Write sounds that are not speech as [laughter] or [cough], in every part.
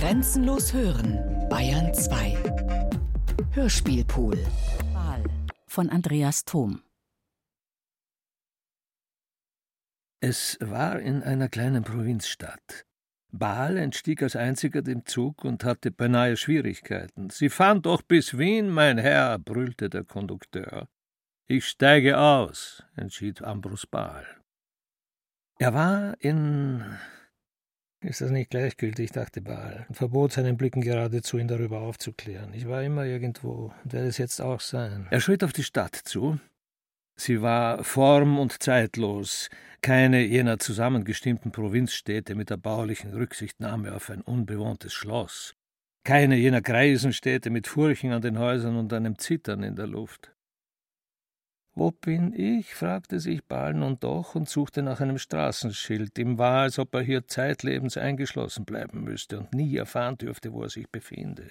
Grenzenlos hören, Bayern 2. Hörspielpool. Von Andreas Thom. Es war in einer kleinen Provinzstadt. Baal entstieg als einziger dem Zug und hatte beinahe Schwierigkeiten. Sie fahren doch bis Wien, mein Herr, brüllte der Kondukteur. Ich steige aus, entschied Ambrus Baal. Er war in. Ist das nicht gleichgültig, dachte Baal und verbot seinen Blicken geradezu, ihn darüber aufzuklären. Ich war immer irgendwo und werde es jetzt auch sein. Er schritt auf die Stadt zu. Sie war form- und zeitlos, keine jener zusammengestimmten Provinzstädte mit der baulichen Rücksichtnahme auf ein unbewohntes Schloss, keine jener Greisenstädte mit Furchen an den Häusern und einem Zittern in der Luft. Wo bin ich? fragte sich Baal nun doch und suchte nach einem Straßenschild. Ihm war, als ob er hier zeitlebens eingeschlossen bleiben müsste und nie erfahren dürfte, wo er sich befinde.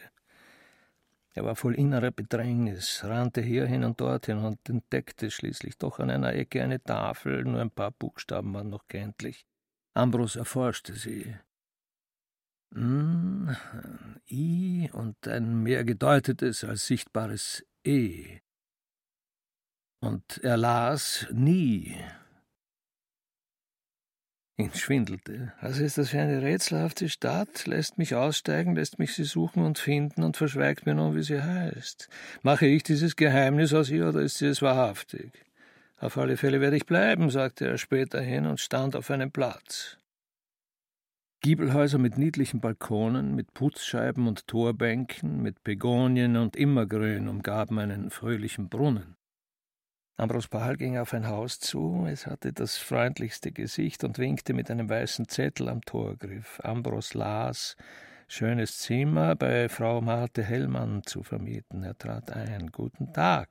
Er war voll innerer Bedrängnis, rannte hierhin und dorthin und entdeckte schließlich doch an einer Ecke eine Tafel, nur ein paar Buchstaben waren noch kenntlich. Ambros erforschte sie. Hm, I und ein mehr gedeutetes als sichtbares E. Und er las nie. Ihn schwindelte. Was ist das für eine rätselhafte Stadt? Lässt mich aussteigen, lässt mich sie suchen und finden und verschweigt mir nun, wie sie heißt. Mache ich dieses Geheimnis aus ihr oder ist sie es wahrhaftig? Auf alle Fälle werde ich bleiben, sagte er später hin und stand auf einem Platz. Giebelhäuser mit niedlichen Balkonen, mit Putzscheiben und Torbänken, mit Begonien und Immergrün umgaben einen fröhlichen Brunnen. Ambros Pahl ging auf ein Haus zu, es hatte das freundlichste Gesicht und winkte mit einem weißen Zettel am Torgriff. Ambros las Schönes Zimmer bei Frau Marte Hellmann zu vermieten. Er trat ein. Guten Tag.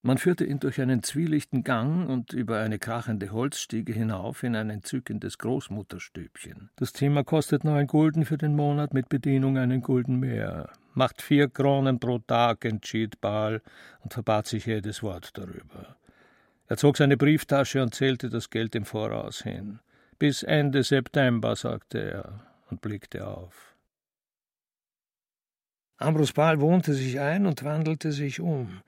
Man führte ihn durch einen zwielichten Gang und über eine krachende Holzstiege hinauf in ein entzückendes Großmutterstübchen. Das Zimmer kostet neun Gulden für den Monat, mit Bedienung einen Gulden mehr. Macht vier Kronen pro Tag, entschied Baal und verbat sich jedes Wort darüber. Er zog seine Brieftasche und zählte das Geld im Voraus hin. Bis Ende September, sagte er und blickte auf. Ambrus Baal wohnte sich ein und wandelte sich um.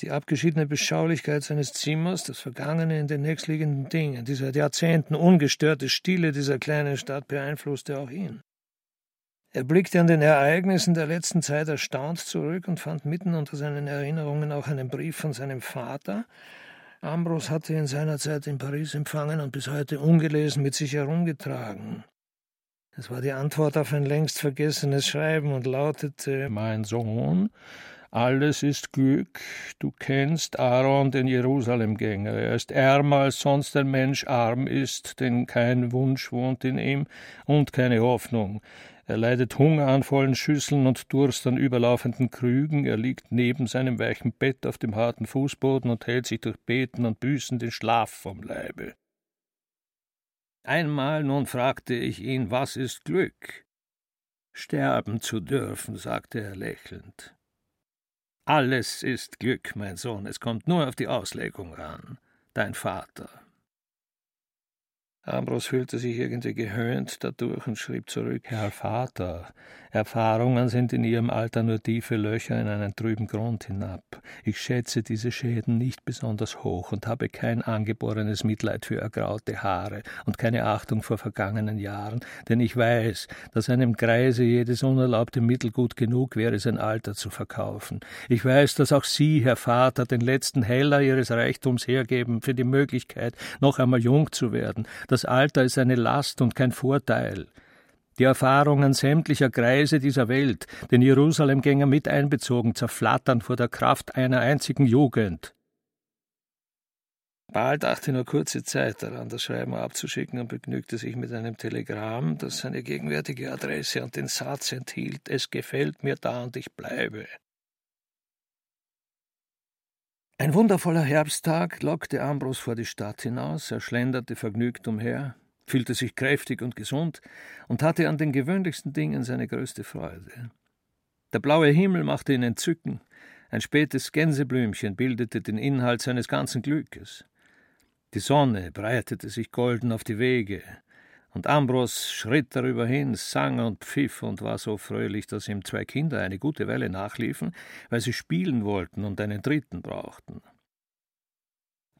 Die abgeschiedene Beschaulichkeit seines Zimmers, das Vergangene in den nächstliegenden Dingen, die seit Jahrzehnten ungestörte Stille dieser kleinen Stadt beeinflusste auch ihn. Er blickte an den Ereignissen der letzten Zeit erstaunt zurück und fand mitten unter seinen Erinnerungen auch einen Brief von seinem Vater. Ambros hatte ihn seinerzeit in Paris empfangen und bis heute ungelesen mit sich herumgetragen. Es war die Antwort auf ein längst vergessenes Schreiben und lautete Mein Sohn, alles ist Glück. Du kennst Aaron, den Jerusalemgänger. Er ist ärmer als sonst ein Mensch arm ist, denn kein Wunsch wohnt in ihm und keine Hoffnung. Er leidet Hunger an vollen Schüsseln und Durst an überlaufenden Krügen. Er liegt neben seinem weichen Bett auf dem harten Fußboden und hält sich durch Beten und Büßen den Schlaf vom Leibe. Einmal nun fragte ich ihn, was ist Glück? Sterben zu dürfen, sagte er lächelnd. Alles ist Glück, mein Sohn, es kommt nur auf die Auslegung ran. Dein Vater. Ambros fühlte sich irgendwie gehöhnt dadurch und schrieb zurück Herr Vater, Erfahrungen sind in ihrem Alter nur tiefe Löcher in einen trüben Grund hinab. Ich schätze diese Schäden nicht besonders hoch und habe kein angeborenes Mitleid für ergraute Haare und keine Achtung vor vergangenen Jahren, denn ich weiß, dass einem Greise jedes unerlaubte Mittel gut genug wäre, sein Alter zu verkaufen. Ich weiß, dass auch Sie, Herr Vater, den letzten Heller Ihres Reichtums hergeben für die Möglichkeit, noch einmal jung zu werden. Das Alter ist eine Last und kein Vorteil die Erfahrungen sämtlicher Kreise dieser Welt, den Jerusalemgänger mit einbezogen, zerflattern vor der Kraft einer einzigen Jugend. Baal dachte nur kurze Zeit daran, das Schreiben abzuschicken und begnügte sich mit einem Telegramm, das seine gegenwärtige Adresse und den Satz enthielt: Es gefällt mir da und ich bleibe. Ein wundervoller Herbsttag lockte Ambros vor die Stadt hinaus, er schlenderte vergnügt umher, fühlte sich kräftig und gesund und hatte an den gewöhnlichsten Dingen seine größte Freude. Der blaue Himmel machte ihn entzücken, ein spätes Gänseblümchen bildete den Inhalt seines ganzen Glückes. Die Sonne breitete sich golden auf die Wege, Und Ambros schritt darüber hin, sang und pfiff und war so fröhlich, dass ihm zwei Kinder eine gute Weile nachliefen, weil sie spielen wollten und einen dritten brauchten.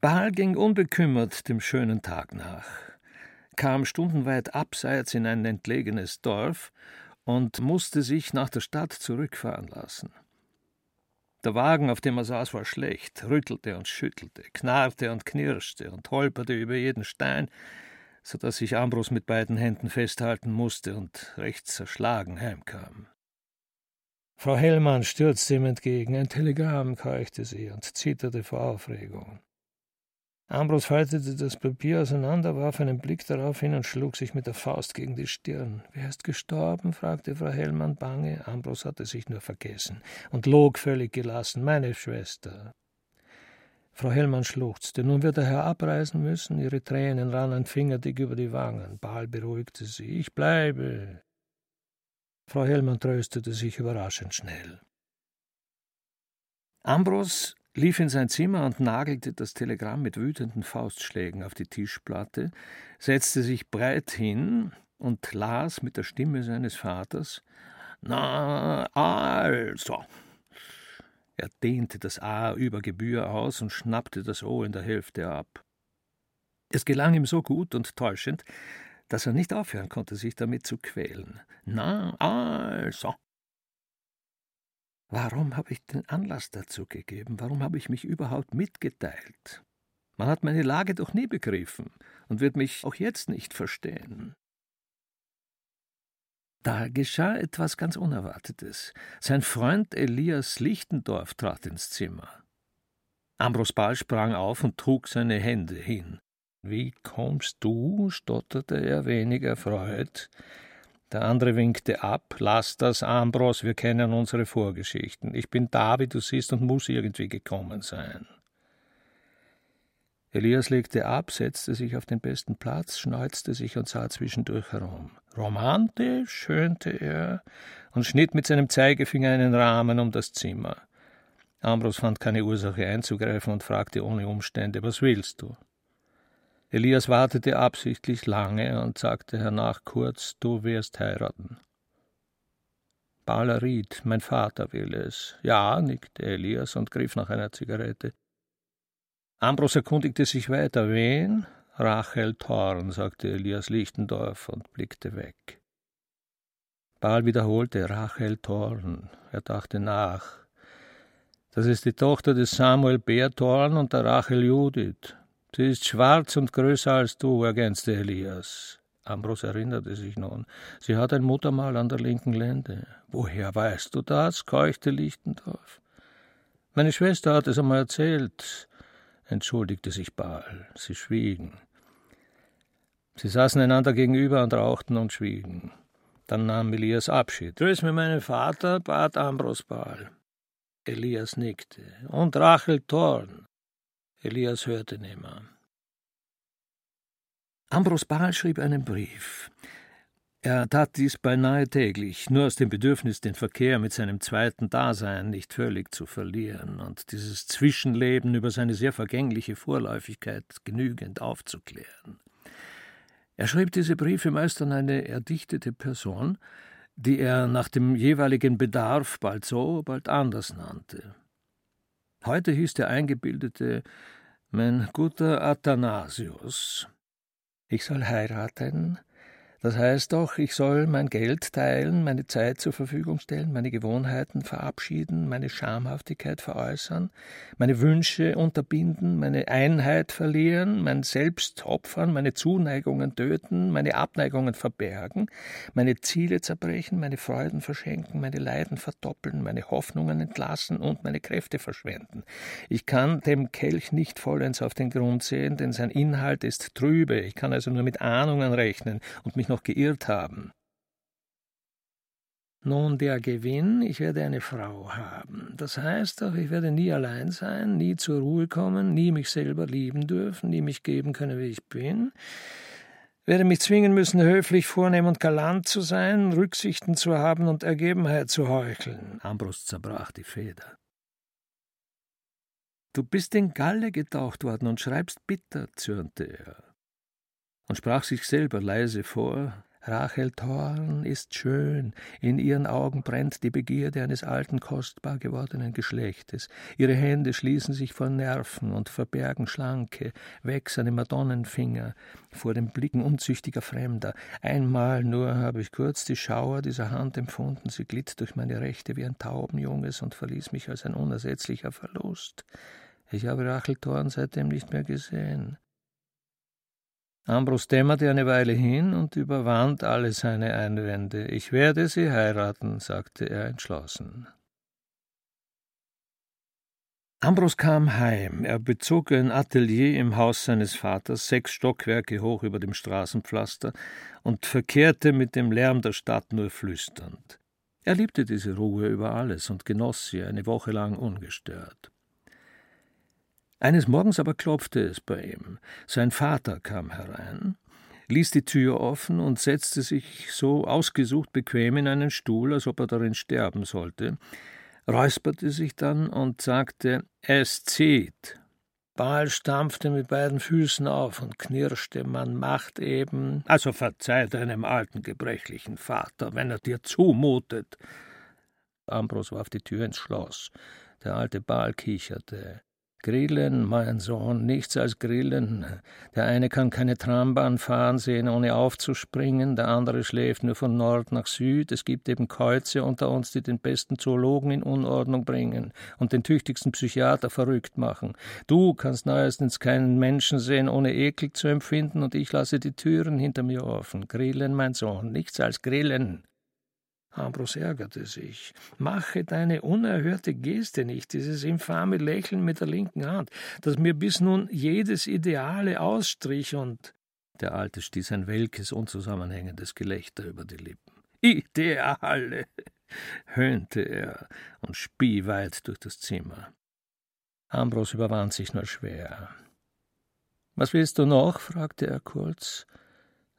Baal ging unbekümmert dem schönen Tag nach, kam stundenweit abseits in ein entlegenes Dorf und musste sich nach der Stadt zurückfahren lassen. Der Wagen, auf dem er saß, war schlecht, rüttelte und schüttelte, knarrte und knirschte und holperte über jeden Stein, so dass sich Ambros mit beiden Händen festhalten musste und recht zerschlagen heimkam. Frau Hellmann stürzte ihm entgegen, ein Telegramm keuchte sie und zitterte vor Aufregung. Ambros faltete das Papier auseinander, warf einen Blick darauf hin und schlug sich mit der Faust gegen die Stirn. Wer ist gestorben? fragte Frau Hellmann bange. Ambros hatte sich nur vergessen und log völlig gelassen. Meine Schwester. Frau Hellmann schluchzte. Nun wird der Herr abreisen müssen. Ihre Tränen rannen fingerdick über die Wangen. Baal beruhigte sie. Ich bleibe. Frau Hellmann tröstete sich überraschend schnell. Ambros lief in sein Zimmer und nagelte das Telegramm mit wütenden Faustschlägen auf die Tischplatte, setzte sich breit hin und las mit der Stimme seines Vaters Na, also. Er dehnte das A über Gebühr aus und schnappte das O in der Hälfte ab. Es gelang ihm so gut und täuschend, dass er nicht aufhören konnte, sich damit zu quälen. Na, also. Warum habe ich den Anlass dazu gegeben? Warum habe ich mich überhaupt mitgeteilt? Man hat meine Lage doch nie begriffen und wird mich auch jetzt nicht verstehen. Da geschah etwas ganz Unerwartetes. Sein Freund Elias Lichtendorf trat ins Zimmer. Ambros Ball sprang auf und trug seine Hände hin. Wie kommst du? stotterte er wenig erfreut. Der andere winkte ab. Lass das, Ambros, wir kennen unsere Vorgeschichten. Ich bin da, wie du siehst, und muss irgendwie gekommen sein. Elias legte ab, setzte sich auf den besten Platz, schneuzte sich und sah zwischendurch herum. Romantisch, schönte er und schnitt mit seinem Zeigefinger einen Rahmen um das Zimmer. Ambros fand keine Ursache einzugreifen und fragte ohne Umstände: Was willst du? Elias wartete absichtlich lange und sagte hernach kurz, du wirst heiraten. Bala mein Vater will es. Ja, nickte Elias und griff nach einer Zigarette. Ambros erkundigte sich weiter. Wen? Rachel Thorn, sagte Elias Lichtendorf und blickte weg. Baal wiederholte Rachel Thorn. Er dachte nach. Das ist die Tochter des Samuel Bär Thorn und der Rachel Judith. Sie ist schwarz und größer als du, ergänzte Elias. Ambros erinnerte sich nun. Sie hat ein Muttermal an der linken Lende. Woher weißt du das? keuchte Lichtendorf. Meine Schwester hat es einmal erzählt, entschuldigte sich Baal. Sie schwiegen. Sie saßen einander gegenüber und rauchten und schwiegen. Dann nahm Elias Abschied. Grüß mir meinen Vater, bat Ambros Baal. Elias nickte. Und Rachel Thorn. Elias hörte nimmer. Ambros Baal schrieb einen Brief. Er tat dies beinahe täglich, nur aus dem Bedürfnis, den Verkehr mit seinem zweiten Dasein nicht völlig zu verlieren und dieses Zwischenleben über seine sehr vergängliche Vorläufigkeit genügend aufzuklären. Er schrieb diese Briefe meist an eine erdichtete Person, die er nach dem jeweiligen Bedarf bald so, bald anders nannte. Heute hieß der Eingebildete Mein guter Athanasius. Ich soll heiraten, das heißt doch, ich soll mein Geld teilen, meine Zeit zur Verfügung stellen, meine Gewohnheiten verabschieden, meine Schamhaftigkeit veräußern, meine Wünsche unterbinden, meine Einheit verlieren, mein Selbst opfern, meine Zuneigungen töten, meine Abneigungen verbergen, meine Ziele zerbrechen, meine Freuden verschenken, meine Leiden verdoppeln, meine Hoffnungen entlassen und meine Kräfte verschwenden. Ich kann dem Kelch nicht vollends auf den Grund sehen, denn sein Inhalt ist trübe. Ich kann also nur mit Ahnungen rechnen und mich noch geirrt haben. Nun der Gewinn, ich werde eine Frau haben. Das heißt doch, ich werde nie allein sein, nie zur Ruhe kommen, nie mich selber lieben dürfen, nie mich geben können, wie ich bin, werde mich zwingen müssen, höflich, vornehm und galant zu sein, Rücksichten zu haben und Ergebenheit zu heucheln. Ambrus zerbrach die Feder. Du bist in Galle getaucht worden und schreibst bitter, zürnte er. Und sprach sich selber leise vor, Rachel Thorn ist schön, in ihren Augen brennt die Begierde eines alten, kostbar gewordenen Geschlechtes, ihre Hände schließen sich vor Nerven und verbergen schlanke, wächserne Madonnenfinger vor den Blicken unzüchtiger Fremder. Einmal nur habe ich kurz die Schauer dieser Hand empfunden, sie glitt durch meine Rechte wie ein Taubenjunges und verließ mich als ein unersetzlicher Verlust. Ich habe Rachel Thorn seitdem nicht mehr gesehen. Ambros dämmerte eine Weile hin und überwand alle seine Einwände. Ich werde sie heiraten, sagte er entschlossen. Ambros kam heim. Er bezog ein Atelier im Haus seines Vaters, sechs Stockwerke hoch über dem Straßenpflaster, und verkehrte mit dem Lärm der Stadt nur flüsternd. Er liebte diese Ruhe über alles und genoss sie eine Woche lang ungestört. Eines Morgens aber klopfte es bei ihm. Sein Vater kam herein, ließ die Tür offen und setzte sich so ausgesucht bequem in einen Stuhl, als ob er darin sterben sollte, räusperte sich dann und sagte, es zieht. Baal stampfte mit beiden Füßen auf und knirschte, man macht eben, also verzeih deinem alten gebrechlichen Vater, wenn er dir zumutet. Ambros warf die Tür ins Schloss. Der alte Baal kicherte. Grillen, mein Sohn, nichts als Grillen. Der eine kann keine Trambahn fahren sehen, ohne aufzuspringen, der andere schläft nur von Nord nach Süd. Es gibt eben Käuze unter uns, die den besten Zoologen in Unordnung bringen und den tüchtigsten Psychiater verrückt machen. Du kannst neuestens keinen Menschen sehen, ohne Ekel zu empfinden, und ich lasse die Türen hinter mir offen. Grillen, mein Sohn, nichts als Grillen. Ambros ärgerte sich. Mache deine unerhörte Geste nicht, dieses infame Lächeln mit der linken Hand, das mir bis nun jedes Ideale ausstrich und der Alte stieß ein welkes, unzusammenhängendes Gelächter über die Lippen. Ideale! höhnte er und spie weit durch das Zimmer. Ambros überwand sich nur schwer. Was willst du noch? fragte er kurz.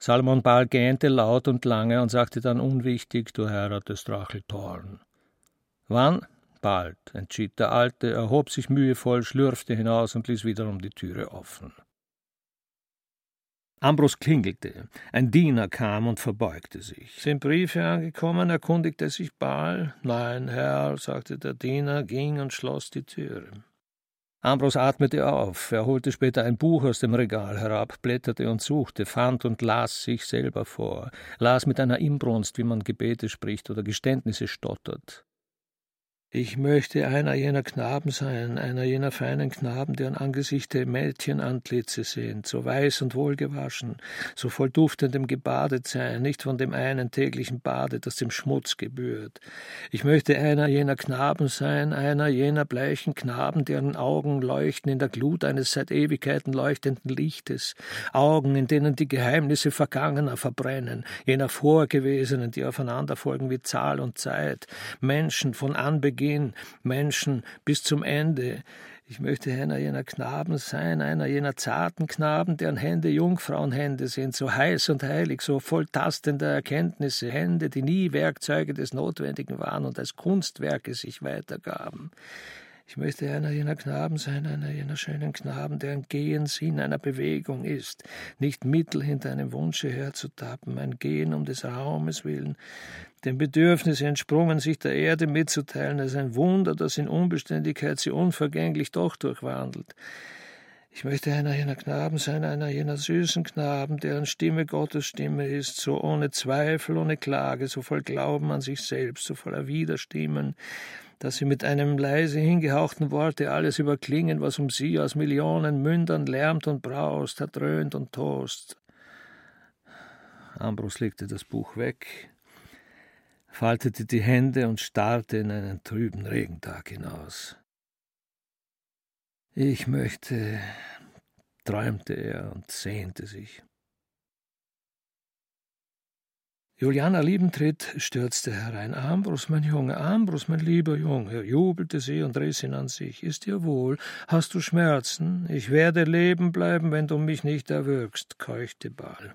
Salomon Ball gähnte laut und lange und sagte dann unwichtig, du heiratest Rachel Thorn. Wann? Bald, entschied der Alte, erhob sich mühevoll, schlürfte hinaus und ließ wiederum die Türe offen. Ambros klingelte. Ein Diener kam und verbeugte sich. Sind Briefe angekommen? erkundigte sich Baal. Nein, Herr, sagte der Diener, ging und schloss die Türe. Ambros atmete auf. Er holte später ein Buch aus dem Regal herab, blätterte und suchte, fand und las sich selber vor, las mit einer Inbrunst, wie man Gebete spricht oder Geständnisse stottert. Ich möchte einer jener Knaben sein, einer jener feinen Knaben, deren Angesichter Mädchenantlitze sind, so weiß und wohlgewaschen, so voll duftendem gebadet sein, nicht von dem einen täglichen Bade, das dem Schmutz gebührt. Ich möchte einer jener Knaben sein, einer jener bleichen Knaben, deren Augen leuchten in der Glut eines seit Ewigkeiten leuchtenden Lichtes, Augen, in denen die Geheimnisse Vergangener verbrennen, jener Vorgewesenen, die aufeinander folgen wie Zahl und Zeit, Menschen von Anbeginn Beginn, Menschen bis zum Ende. Ich möchte einer jener Knaben sein, einer jener zarten Knaben, deren Hände Jungfrauenhände sind, so heiß und heilig, so voll tastender Erkenntnisse, Hände, die nie Werkzeuge des Notwendigen waren und als Kunstwerke sich weitergaben. Ich möchte einer jener Knaben sein, einer jener schönen Knaben, deren Gehen Sinn einer Bewegung ist, nicht Mittel hinter einem Wunsche herzutappen, ein Gehen um des Raumes willen, dem Bedürfnis entsprungen, sich der Erde mitzuteilen, als ein Wunder, das in Unbeständigkeit sie unvergänglich doch durchwandelt. Ich möchte einer jener Knaben sein, einer jener süßen Knaben, deren Stimme Gottes Stimme ist, so ohne Zweifel, ohne Klage, so voll Glauben an sich selbst, so voller Widerstimmen, dass sie mit einem leise hingehauchten Worte alles überklingen, was um sie aus Millionen Mündern lärmt und braust, erdröhnt und tost. Ambrus legte das Buch weg, faltete die Hände und starrte in einen trüben Regentag hinaus. Ich möchte, träumte er und sehnte sich. Juliana Liebentritt stürzte herein. Ambrus, mein Junge, Ambrus, mein lieber Junge, jubelte sie und riss ihn an sich. Ist dir wohl? Hast du Schmerzen? Ich werde leben bleiben, wenn du mich nicht erwürgst, keuchte Ball.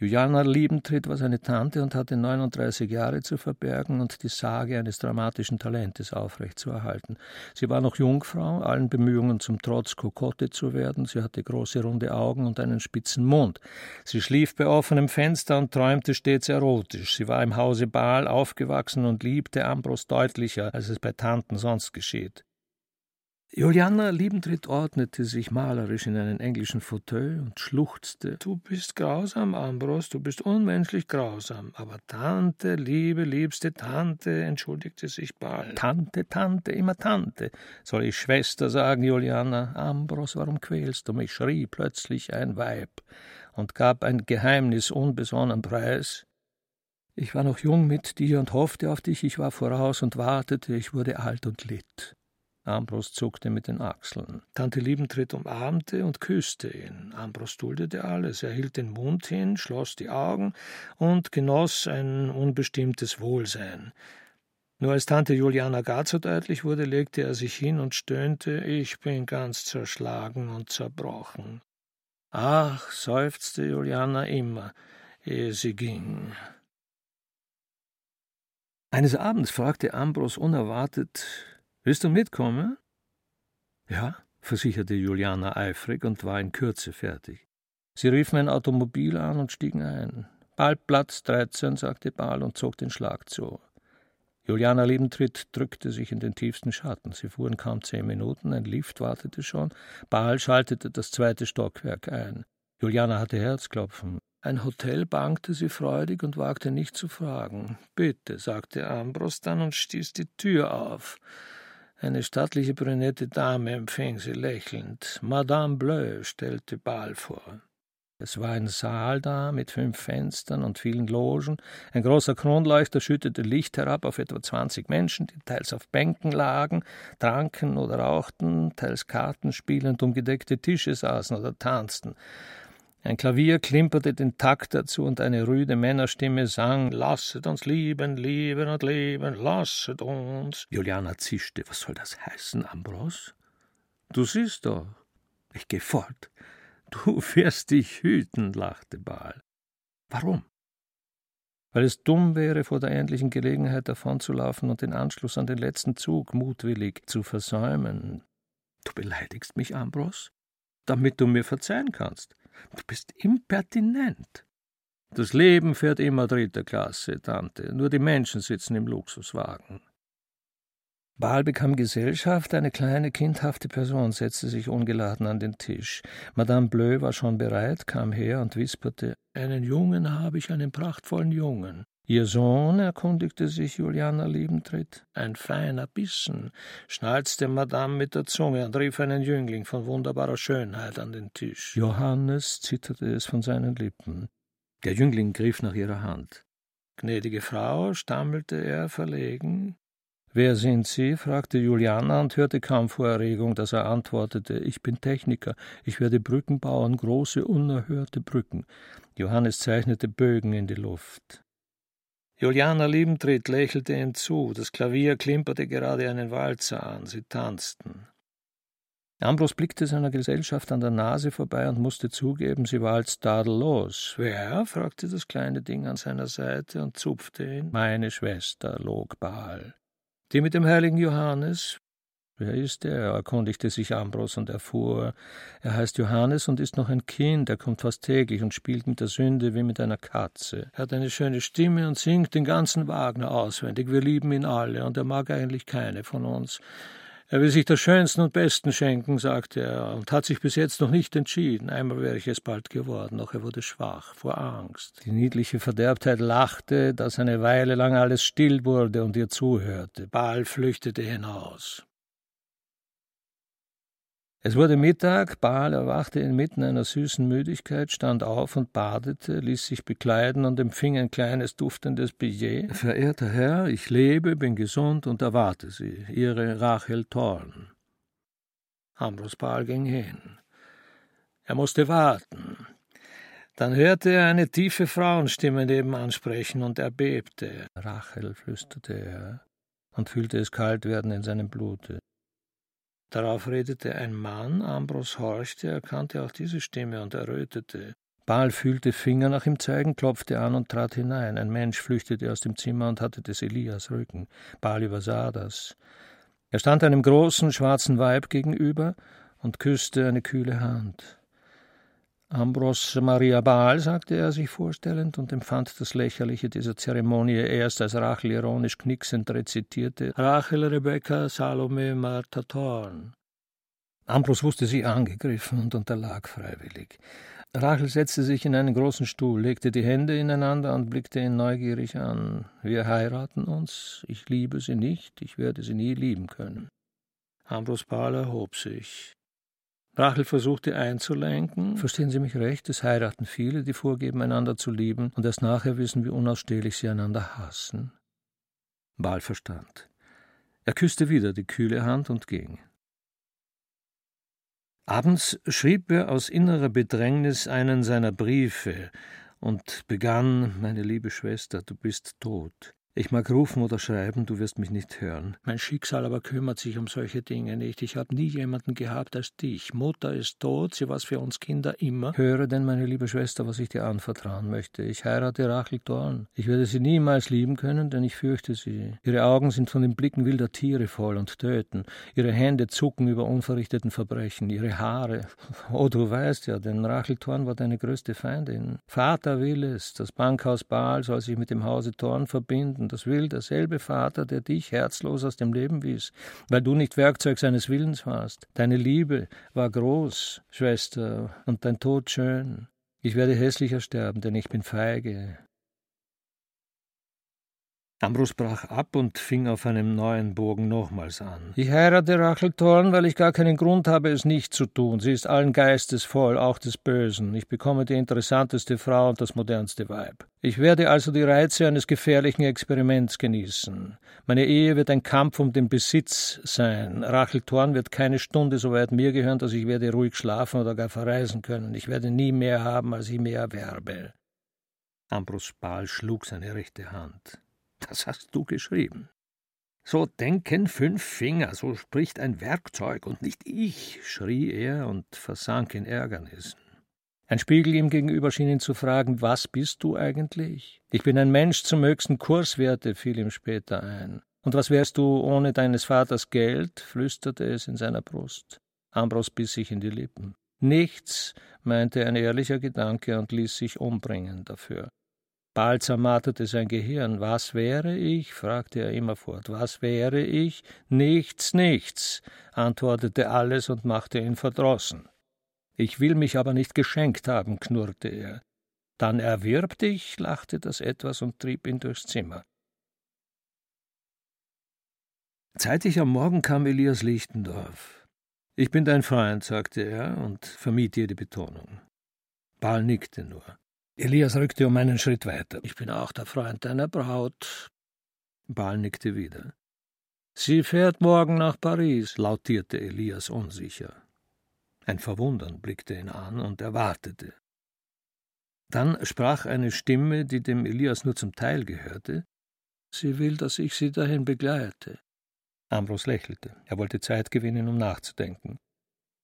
Juliana Liebentritt war seine Tante und hatte 39 Jahre zu verbergen und die Sage eines dramatischen Talentes aufrechtzuerhalten. Sie war noch Jungfrau, allen Bemühungen zum Trotz Kokotte zu werden. Sie hatte große runde Augen und einen spitzen Mund. Sie schlief bei offenem Fenster und träumte stets erotisch. Sie war im Hause Baal aufgewachsen und liebte Ambros deutlicher, als es bei Tanten sonst geschieht. Juliana Liebentritt ordnete sich malerisch in einen englischen Fauteuil und schluchzte. Du bist grausam, Ambros, du bist unmenschlich grausam. Aber Tante, liebe, liebste Tante, entschuldigte sich bald. Tante, Tante, immer Tante. Soll ich Schwester sagen, Juliana? Ambros, warum quälst du mich? schrie plötzlich ein Weib und gab ein Geheimnis unbesonnen preis. Ich war noch jung mit dir und hoffte auf dich, ich war voraus und wartete, ich wurde alt und litt. Ambros zuckte mit den Achseln. Tante Liebentritt umarmte und küsste ihn. Ambros duldete alles. Er hielt den Mund hin, schloss die Augen und genoss ein unbestimmtes Wohlsein. Nur als Tante Juliana gar zu deutlich wurde, legte er sich hin und stöhnte: Ich bin ganz zerschlagen und zerbrochen. Ach, seufzte Juliana immer, ehe sie ging. Eines Abends fragte Ambros unerwartet Willst du mitkommen? Ja, versicherte Juliana eifrig und war in Kürze fertig. Sie riefen ein Automobil an und stiegen ein. Bald Platz 13, sagte Baal und zog den Schlag zu. Juliana Liebentritt drückte sich in den tiefsten Schatten. Sie fuhren kaum zehn Minuten, ein Lift wartete schon. Baal schaltete das zweite Stockwerk ein. Juliana hatte Herzklopfen. Ein Hotel bangte sie freudig und wagte nicht zu fragen. Bitte, sagte Ambros dann und stieß die Tür auf. Eine stattliche brünette Dame empfing sie lächelnd. Madame Bleu stellte Ball vor. Es war ein Saal da mit fünf Fenstern und vielen Logen. Ein großer Kronleuchter schüttete Licht herab auf etwa zwanzig Menschen, die teils auf Bänken lagen, tranken oder rauchten, teils Karten spielend um gedeckte Tische saßen oder tanzten. Ein Klavier klimperte den Takt dazu und eine rüde Männerstimme sang Lasset uns lieben, lieben und leben, lasset uns. Juliana zischte. Was soll das heißen, Ambros? Du siehst doch. Ich geh fort. Du [laughs] wirst dich hüten, lachte Baal. Warum? Weil es dumm wäre, vor der endlichen Gelegenheit davonzulaufen und den Anschluss an den letzten Zug mutwillig zu versäumen. Du beleidigst mich, Ambros, damit du mir verzeihen kannst. Du bist impertinent. Das Leben fährt immer dritter Klasse, Tante. Nur die Menschen sitzen im Luxuswagen. Baal bekam Gesellschaft, eine kleine, kindhafte Person setzte sich ungeladen an den Tisch. Madame Bleu war schon bereit, kam her und wisperte: Einen Jungen habe ich, einen prachtvollen Jungen. Ihr Sohn, erkundigte sich Juliana Liebentritt. Ein feiner Bissen, schnalzte Madame mit der Zunge und rief einen Jüngling von wunderbarer Schönheit an den Tisch. Johannes zitterte es von seinen Lippen. Der Jüngling griff nach ihrer Hand. Gnädige Frau, stammelte er verlegen. Wer sind Sie? fragte Juliana und hörte kaum vor Erregung, dass er antwortete: Ich bin Techniker. Ich werde Brücken bauen, große, unerhörte Brücken. Johannes zeichnete Bögen in die Luft. Juliana Liebentritt lächelte ihm zu, das Klavier klimperte gerade einen Walzer an, sie tanzten. Ambros blickte seiner Gesellschaft an der Nase vorbei und musste zugeben, sie war als tadellos. Wer? fragte das kleine Ding an seiner Seite und zupfte ihn. Meine Schwester, log Baal. Die mit dem heiligen Johannes? Wer ist er? erkundigte sich Ambros und erfuhr. Er heißt Johannes und ist noch ein Kind, er kommt fast täglich und spielt mit der Sünde wie mit einer Katze. Er hat eine schöne Stimme und singt den ganzen Wagner auswendig. Wir lieben ihn alle und er mag eigentlich keine von uns. Er will sich das Schönsten und Besten schenken, sagte er, und hat sich bis jetzt noch nicht entschieden. Einmal wäre ich es bald geworden, doch er wurde schwach vor Angst. Die niedliche Verderbtheit lachte, dass eine Weile lang alles still wurde und ihr zuhörte. Baal flüchtete hinaus. Es wurde Mittag, Baal erwachte inmitten einer süßen Müdigkeit, stand auf und badete, ließ sich bekleiden und empfing ein kleines duftendes Billet. Verehrter Herr, ich lebe, bin gesund und erwarte Sie, Ihre Rachel Thorn. Ambrose Baal ging hin. Er musste warten. Dann hörte er eine tiefe Frauenstimme nebenan sprechen und er bebte. Rachel, flüsterte er und fühlte es kalt werden in seinem Blute. Darauf redete ein Mann, Ambros horchte, erkannte auch diese Stimme und errötete. Baal fühlte Finger nach ihm zeigen, klopfte an und trat hinein. Ein Mensch flüchtete aus dem Zimmer und hatte des Elias Rücken. Baal übersah das. Er stand einem großen, schwarzen Weib gegenüber und küsste eine kühle Hand. Ambros Maria Baal, sagte er sich vorstellend und empfand das Lächerliche dieser Zeremonie erst, als Rachel ironisch knicksend rezitierte: Rachel Rebecca Salome Martha Thorn. Ambros wusste sich angegriffen und unterlag freiwillig. Rachel setzte sich in einen großen Stuhl, legte die Hände ineinander und blickte ihn neugierig an. Wir heiraten uns, ich liebe sie nicht, ich werde sie nie lieben können. Ambros Baal erhob sich. Rachel versuchte einzulenken. Verstehen Sie mich recht, es heiraten viele, die vorgeben, einander zu lieben und erst nachher wissen, wie unausstehlich sie einander hassen. Baal verstand. Er küsste wieder die kühle Hand und ging. Abends schrieb er aus innerer Bedrängnis einen seiner Briefe und begann Meine liebe Schwester, du bist tot. Ich mag rufen oder schreiben, du wirst mich nicht hören. Mein Schicksal aber kümmert sich um solche Dinge nicht. Ich habe nie jemanden gehabt als dich. Mutter ist tot, sie war für uns Kinder immer. Höre denn, meine liebe Schwester, was ich dir anvertrauen möchte. Ich heirate Rachel Dorn. Ich werde sie niemals lieben können, denn ich fürchte sie. Ihre Augen sind von den Blicken wilder Tiere voll und töten. Ihre Hände zucken über unverrichteten Verbrechen. Ihre Haare. Oh, du weißt ja, denn Rachel Thorn war deine größte Feindin. Vater will es. Das Bankhaus Baal soll sich mit dem Hause Thorn verbinden das will derselbe Vater, der dich herzlos aus dem Leben wies, weil du nicht Werkzeug seines Willens warst. Deine Liebe war groß, Schwester, und dein Tod schön. Ich werde hässlicher sterben, denn ich bin feige. Ambrus brach ab und fing auf einem neuen Bogen nochmals an. Ich heirate Rachel Thorn, weil ich gar keinen Grund habe, es nicht zu tun. Sie ist allen Geistes voll, auch des Bösen. Ich bekomme die interessanteste Frau und das modernste Weib. Ich werde also die Reize eines gefährlichen Experiments genießen. Meine Ehe wird ein Kampf um den Besitz sein. Rachel Thorn wird keine Stunde so weit mir gehören, dass ich werde ruhig schlafen oder gar verreisen können. Ich werde nie mehr haben, als ich mehr erwerbe. Ambrus Baal schlug seine rechte Hand. Das hast du geschrieben. So denken fünf Finger, so spricht ein Werkzeug und nicht ich, schrie er und versank in Ärgernissen. Ein Spiegel ihm gegenüber schien ihn zu fragen, was bist du eigentlich? Ich bin ein Mensch zum höchsten Kurswerte, fiel ihm später ein. Und was wärst du ohne deines Vaters Geld? flüsterte es in seiner Brust. Ambros biss sich in die Lippen. Nichts, meinte ein ehrlicher Gedanke und ließ sich umbringen dafür. Bald zermarterte sein Gehirn. Was wäre ich? fragte er immerfort. Was wäre ich? Nichts, nichts, antwortete alles und machte ihn verdrossen. Ich will mich aber nicht geschenkt haben, knurrte er. Dann erwirb dich, lachte das Etwas und trieb ihn durchs Zimmer. Zeitig am Morgen kam Elias Lichtendorf. Ich bin dein Freund, sagte er und vermied jede Betonung. Baal nickte nur. Elias rückte um einen Schritt weiter. Ich bin auch der Freund deiner Braut. Baal nickte wieder. Sie fährt morgen nach Paris, lautierte Elias unsicher. Ein Verwundern blickte ihn an und er wartete. Dann sprach eine Stimme, die dem Elias nur zum Teil gehörte. Sie will, dass ich sie dahin begleite. Ambros lächelte. Er wollte Zeit gewinnen, um nachzudenken.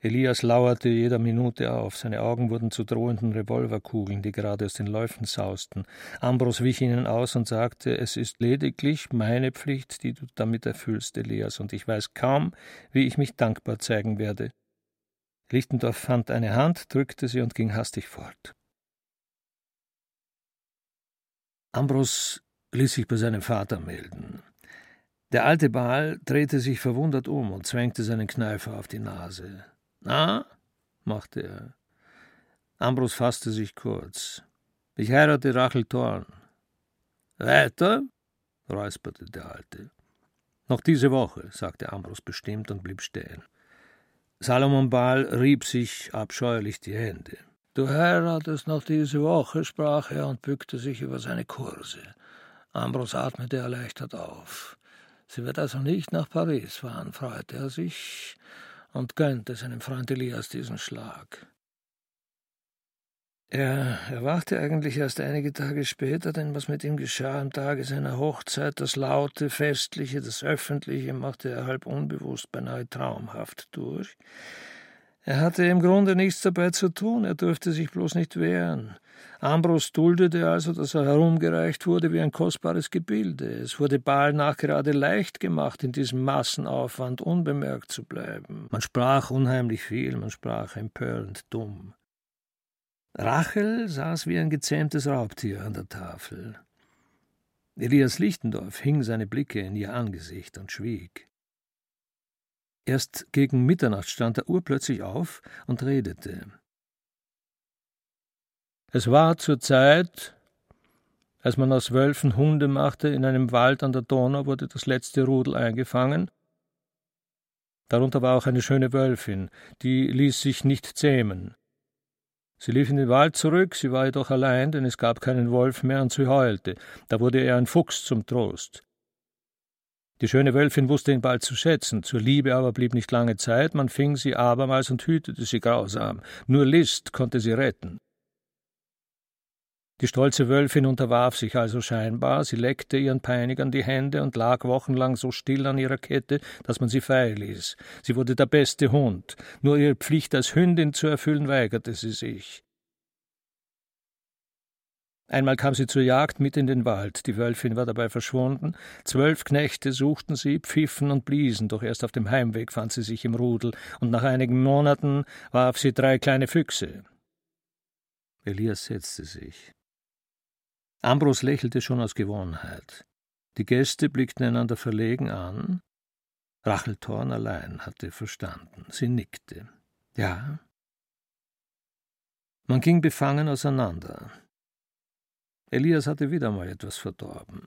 Elias lauerte jeder Minute auf, seine Augen wurden zu drohenden Revolverkugeln, die gerade aus den Läufen sausten. Ambros wich ihnen aus und sagte, es ist lediglich meine Pflicht, die du damit erfüllst, Elias, und ich weiß kaum, wie ich mich dankbar zeigen werde. Lichtendorf fand eine Hand, drückte sie und ging hastig fort. Ambros ließ sich bei seinem Vater melden. Der alte Baal drehte sich verwundert um und zwängte seinen Kneifer auf die Nase. Na? machte er. Ambros fasste sich kurz. Ich heirate Rachel Thorn. Weiter? räusperte der Alte. Noch diese Woche, sagte Ambros bestimmt und blieb stehen. Salomon Baal rieb sich abscheulich die Hände. Du heiratest noch diese Woche, sprach er und bückte sich über seine Kurse. Ambros atmete erleichtert auf. Sie wird also nicht nach Paris fahren, freute er sich und gönnte seinem Freund Elias diesen Schlag. Er erwachte eigentlich erst einige Tage später, denn was mit ihm geschah am Tage seiner Hochzeit, das laute, festliche, das öffentliche, machte er halb unbewusst, beinahe traumhaft durch. Er hatte im Grunde nichts dabei zu tun, er durfte sich bloß nicht wehren. Ambros duldete also, dass er herumgereicht wurde wie ein kostbares Gebilde. Es wurde Baal nachgerade leicht gemacht, in diesem Massenaufwand unbemerkt zu bleiben. Man sprach unheimlich viel, man sprach empörend dumm. Rachel saß wie ein gezähmtes Raubtier an der Tafel. Elias Lichtendorf hing seine Blicke in ihr Angesicht und schwieg. Erst gegen Mitternacht stand er urplötzlich auf und redete. Es war zur Zeit, als man aus Wölfen Hunde machte, in einem Wald an der Donau wurde das letzte Rudel eingefangen. Darunter war auch eine schöne Wölfin, die ließ sich nicht zähmen. Sie lief in den Wald zurück, sie war jedoch allein, denn es gab keinen Wolf mehr und sie heulte. Da wurde ihr ein Fuchs zum Trost. Die schöne Wölfin wusste ihn bald zu schätzen, zur Liebe aber blieb nicht lange Zeit, man fing sie abermals und hütete sie grausam. Nur List konnte sie retten. Die stolze Wölfin unterwarf sich also scheinbar, sie leckte ihren Peinigern die Hände und lag wochenlang so still an ihrer Kette, dass man sie frei ließ. Sie wurde der beste Hund, nur ihre Pflicht als Hündin zu erfüllen weigerte sie sich. Einmal kam sie zur Jagd mit in den Wald, die Wölfin war dabei verschwunden, zwölf Knechte suchten sie, pfiffen und bliesen, doch erst auf dem Heimweg fand sie sich im Rudel, und nach einigen Monaten warf sie drei kleine Füchse. Elias setzte sich. Ambros lächelte schon aus Gewohnheit. Die Gäste blickten einander verlegen an. Rachel Thorn allein hatte verstanden. Sie nickte. Ja. Man ging befangen auseinander. Elias hatte wieder mal etwas verdorben.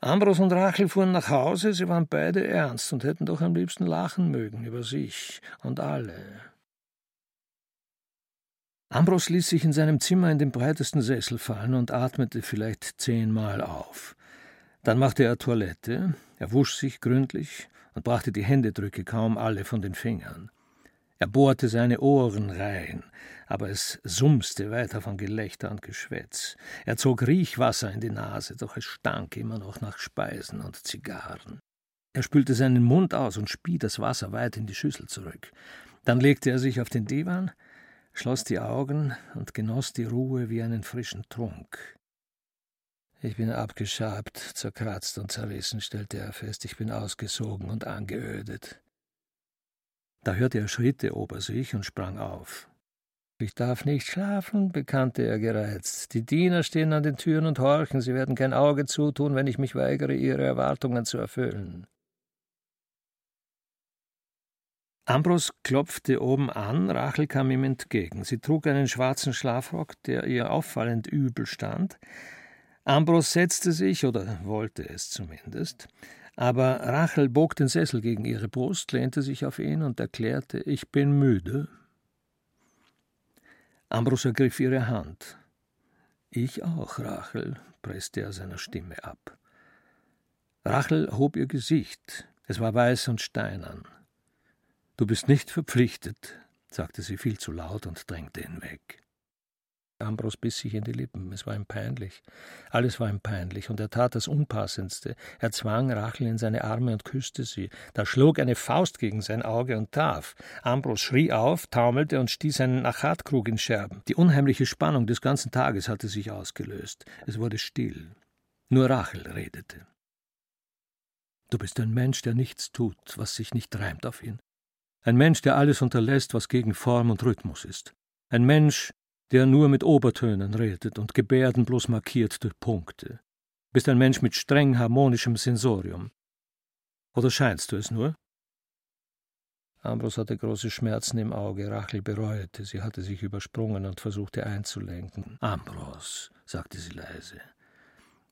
Ambros und Rachel fuhren nach Hause, sie waren beide ernst und hätten doch am liebsten lachen mögen über sich und alle. Ambros ließ sich in seinem Zimmer in den breitesten Sessel fallen und atmete vielleicht zehnmal auf. Dann machte er Toilette, er wusch sich gründlich und brachte die Händedrücke kaum alle von den Fingern. Er bohrte seine Ohren rein, aber es sumste weiter von Gelächter und Geschwätz. Er zog Riechwasser in die Nase, doch es stank immer noch nach Speisen und Zigarren. Er spülte seinen Mund aus und spie das Wasser weit in die Schüssel zurück. Dann legte er sich auf den Divan, schloss die Augen und genoss die Ruhe wie einen frischen Trunk. Ich bin abgeschabt, zerkratzt und zerrissen, stellte er fest, ich bin ausgesogen und angeödet. Da hörte er Schritte ober sich und sprang auf. Ich darf nicht schlafen, bekannte er gereizt. Die Diener stehen an den Türen und horchen, sie werden kein Auge zutun, wenn ich mich weigere, ihre Erwartungen zu erfüllen. Ambros klopfte oben an, Rachel kam ihm entgegen. Sie trug einen schwarzen Schlafrock, der ihr auffallend übel stand. Ambros setzte sich, oder wollte es zumindest, aber Rachel bog den Sessel gegen ihre Brust, lehnte sich auf ihn und erklärte, ich bin müde. Ambros ergriff ihre Hand. Ich auch, Rachel, presste er seiner Stimme ab. Rachel hob ihr Gesicht. Es war weiß und steinern. Du bist nicht verpflichtet, sagte sie viel zu laut und drängte ihn weg. Ambros biss sich in die Lippen. Es war ihm peinlich. Alles war ihm peinlich, und er tat das Unpassendste. Er zwang Rachel in seine Arme und küsste sie. Da schlug eine Faust gegen sein Auge und traf. Ambros schrie auf, taumelte und stieß einen Achatkrug in Scherben. Die unheimliche Spannung des ganzen Tages hatte sich ausgelöst. Es wurde still. Nur Rachel redete. Du bist ein Mensch, der nichts tut, was sich nicht reimt auf ihn. Ein Mensch, der alles unterlässt, was gegen Form und Rhythmus ist. Ein Mensch, der nur mit Obertönen redet und Gebärden bloß markiert durch Punkte. Bist ein Mensch mit streng harmonischem Sensorium. Oder scheinst du es nur? Ambros hatte große Schmerzen im Auge. Rachel bereute, sie hatte sich übersprungen und versuchte einzulenken. Ambros, sagte sie leise,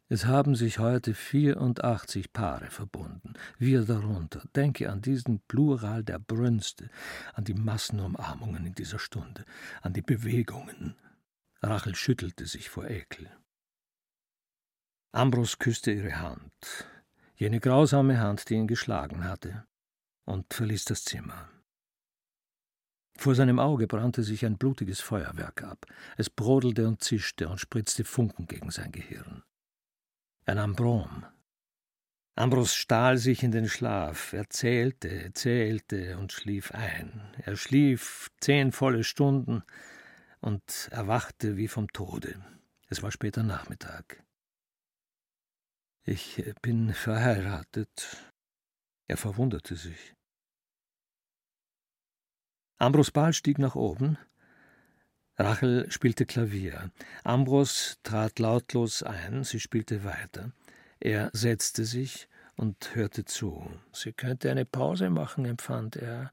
es haben sich heute 84 Paare verbunden. Wir darunter. Denke an diesen Plural der Brünste, an die Massenumarmungen in dieser Stunde, an die Bewegungen. Rachel schüttelte sich vor Ekel. Ambros küsste ihre Hand, jene grausame Hand, die ihn geschlagen hatte, und verließ das Zimmer. Vor seinem Auge brannte sich ein blutiges Feuerwerk ab. Es brodelte und zischte und spritzte Funken gegen sein Gehirn. Er nahm Brom. Ambros stahl sich in den Schlaf. Er zählte, zählte und schlief ein. Er schlief zehn volle Stunden und erwachte wie vom Tode. Es war später Nachmittag. Ich bin verheiratet. Er verwunderte sich. Ambros Ball stieg nach oben. Rachel spielte Klavier. Ambros trat lautlos ein, sie spielte weiter. Er setzte sich und hörte zu. Sie könnte eine Pause machen, empfand er.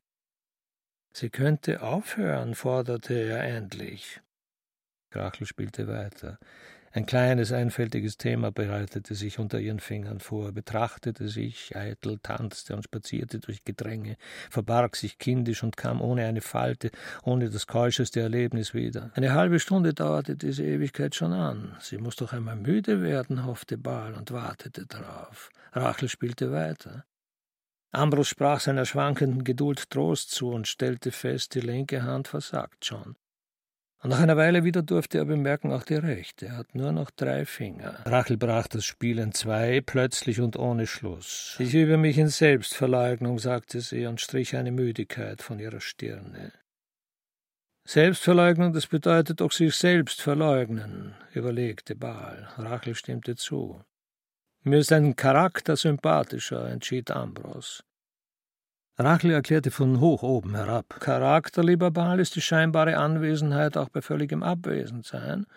Sie könnte aufhören, forderte er endlich. Rachel spielte weiter. Ein kleines, einfältiges Thema bereitete sich unter ihren Fingern vor, betrachtete sich, eitel, tanzte und spazierte durch Gedränge, verbarg sich kindisch und kam ohne eine Falte, ohne das keuscheste Erlebnis wieder. Eine halbe Stunde dauerte diese Ewigkeit schon an. Sie muss doch einmal müde werden, hoffte Baal und wartete darauf. Rachel spielte weiter. Ambros sprach seiner schwankenden Geduld Trost zu und stellte fest, die linke Hand versagt schon. Und nach einer Weile wieder durfte er bemerken, auch die rechte. Er hat nur noch drei Finger. Rachel brach das Spiel in zwei, plötzlich und ohne Schluss. Ich übe mich in Selbstverleugnung, sagte sie und strich eine Müdigkeit von ihrer Stirne. Selbstverleugnung, das bedeutet doch sich selbst verleugnen, überlegte Baal. Rachel stimmte zu. Mir ist ein Charakter sympathischer, entschied Ambros. Rachel erklärte von hoch oben herab. Charakter, lieber Baal, ist die scheinbare Anwesenheit auch bei völligem Abwesendsein.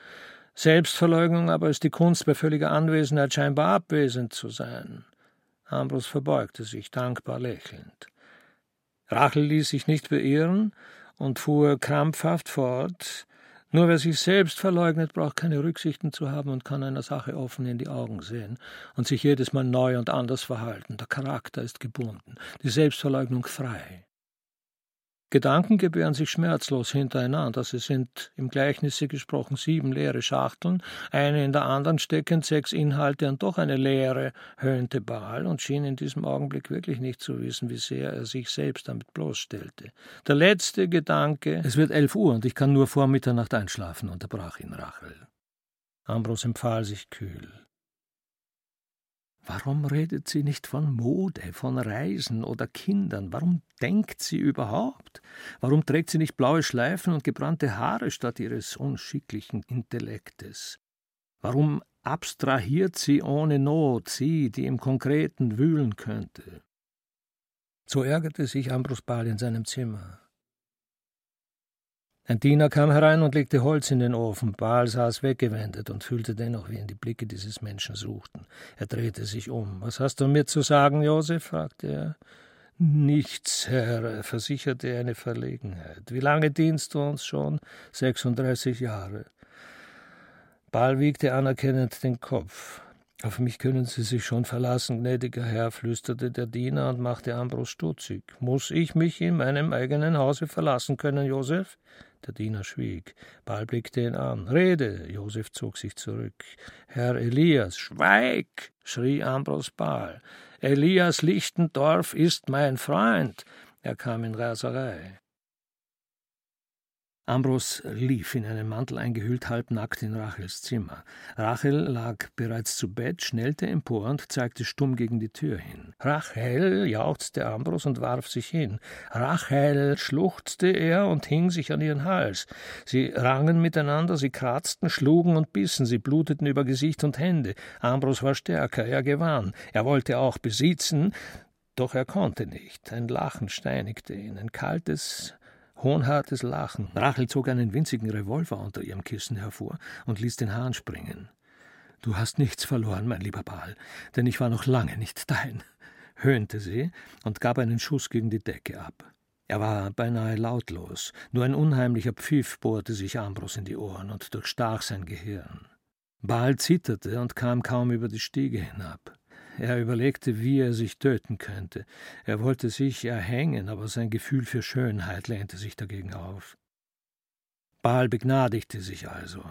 Selbstverleugnung aber ist die Kunst, bei völliger Anwesenheit scheinbar abwesend zu sein. Ambrose verbeugte sich, dankbar lächelnd. Rachel ließ sich nicht beirren und fuhr krampfhaft fort. Nur wer sich selbst verleugnet, braucht keine Rücksichten zu haben und kann einer Sache offen in die Augen sehen und sich jedes Mal neu und anders verhalten. Der Charakter ist gebunden, die Selbstverleugnung frei. Gedanken gebären sich schmerzlos hintereinander. Sie sind im Gleichnisse gesprochen sieben leere Schachteln, eine in der anderen steckend, sechs Inhalte und doch eine leere, höhnte Baal und schien in diesem Augenblick wirklich nicht zu wissen, wie sehr er sich selbst damit bloßstellte. Der letzte Gedanke. Es wird elf Uhr und ich kann nur vor Mitternacht einschlafen, unterbrach ihn Rachel. Ambros empfahl sich kühl. Warum redet sie nicht von Mode, von Reisen oder Kindern? Warum denkt sie überhaupt? Warum trägt sie nicht blaue Schleifen und gebrannte Haare statt ihres unschicklichen Intellektes? Warum abstrahiert sie ohne Not, sie, die im Konkreten wühlen könnte? So ärgerte sich Ambrus Ball in seinem Zimmer. Ein Diener kam herein und legte Holz in den Ofen. Baal saß weggewendet und fühlte dennoch, wie ihn die Blicke dieses Menschen suchten. Er drehte sich um. Was hast du mir zu sagen, Josef? fragte er. Nichts, Herr, versicherte er eine Verlegenheit. Wie lange dienst du uns schon? Sechsunddreißig Jahre. Baal wiegte anerkennend den Kopf. Auf mich können Sie sich schon verlassen, gnädiger Herr, flüsterte der Diener und machte Ambros stutzig. Muss ich mich in meinem eigenen Hause verlassen können, Josef? Der Diener schwieg. Baal blickte ihn an. Rede! Josef zog sich zurück. Herr Elias, schweig! schrie Ambros Baal. Elias Lichtendorf ist mein Freund. Er kam in Raserei. Ambros lief in einen Mantel eingehüllt halbnackt in Rachels Zimmer. Rachel lag bereits zu Bett, schnellte empor und zeigte stumm gegen die Tür hin. Rachel, jauchzte Ambros und warf sich hin. Rachel, schluchzte er und hing sich an ihren Hals. Sie rangen miteinander, sie kratzten, schlugen und bissen, sie bluteten über Gesicht und Hände. Ambros war stärker, er gewann. Er wollte auch besitzen, doch er konnte nicht. Ein Lachen steinigte ihn, ein kaltes, hohnhartes Lachen. Rachel zog einen winzigen Revolver unter ihrem Kissen hervor und ließ den Hahn springen. Du hast nichts verloren, mein lieber Baal, denn ich war noch lange nicht dein, höhnte sie und gab einen Schuss gegen die Decke ab. Er war beinahe lautlos, nur ein unheimlicher Pfiff bohrte sich Ambros in die Ohren und durchstach sein Gehirn. Baal zitterte und kam kaum über die Stiege hinab. Er überlegte, wie er sich töten könnte. Er wollte sich erhängen, aber sein Gefühl für Schönheit lehnte sich dagegen auf. Baal begnadigte sich also.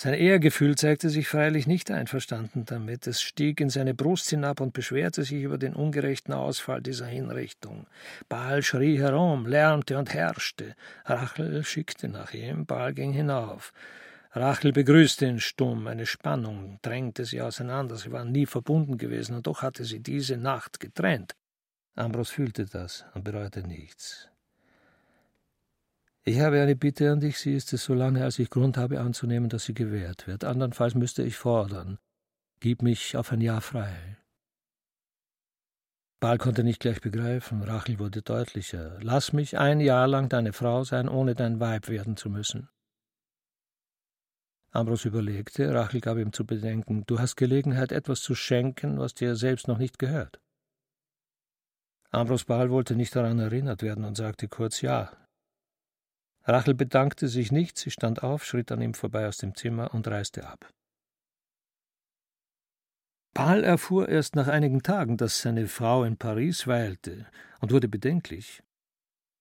Sein Ehrgefühl zeigte sich freilich nicht einverstanden damit. Es stieg in seine Brust hinab und beschwerte sich über den ungerechten Ausfall dieser Hinrichtung. Baal schrie herum, lärmte und herrschte. Rachel schickte nach ihm, Baal ging hinauf. Rachel begrüßte ihn stumm, eine Spannung drängte sie auseinander, sie waren nie verbunden gewesen, und doch hatte sie diese Nacht getrennt. Ambros fühlte das und bereute nichts. Ich habe eine Bitte an dich, sie ist es, solange als ich Grund habe anzunehmen, dass sie gewährt wird. Andernfalls müsste ich fordern. Gib mich auf ein Jahr frei. Baal konnte nicht gleich begreifen, Rachel wurde deutlicher. Lass mich ein Jahr lang deine Frau sein, ohne dein Weib werden zu müssen. Ambros überlegte, Rachel gab ihm zu bedenken, du hast Gelegenheit, etwas zu schenken, was dir selbst noch nicht gehört. Ambros Baal wollte nicht daran erinnert werden und sagte kurz Ja. Rachel bedankte sich nicht, sie stand auf, schritt an ihm vorbei aus dem Zimmer und reiste ab. Paul erfuhr erst nach einigen Tagen, dass seine Frau in Paris weilte und wurde bedenklich.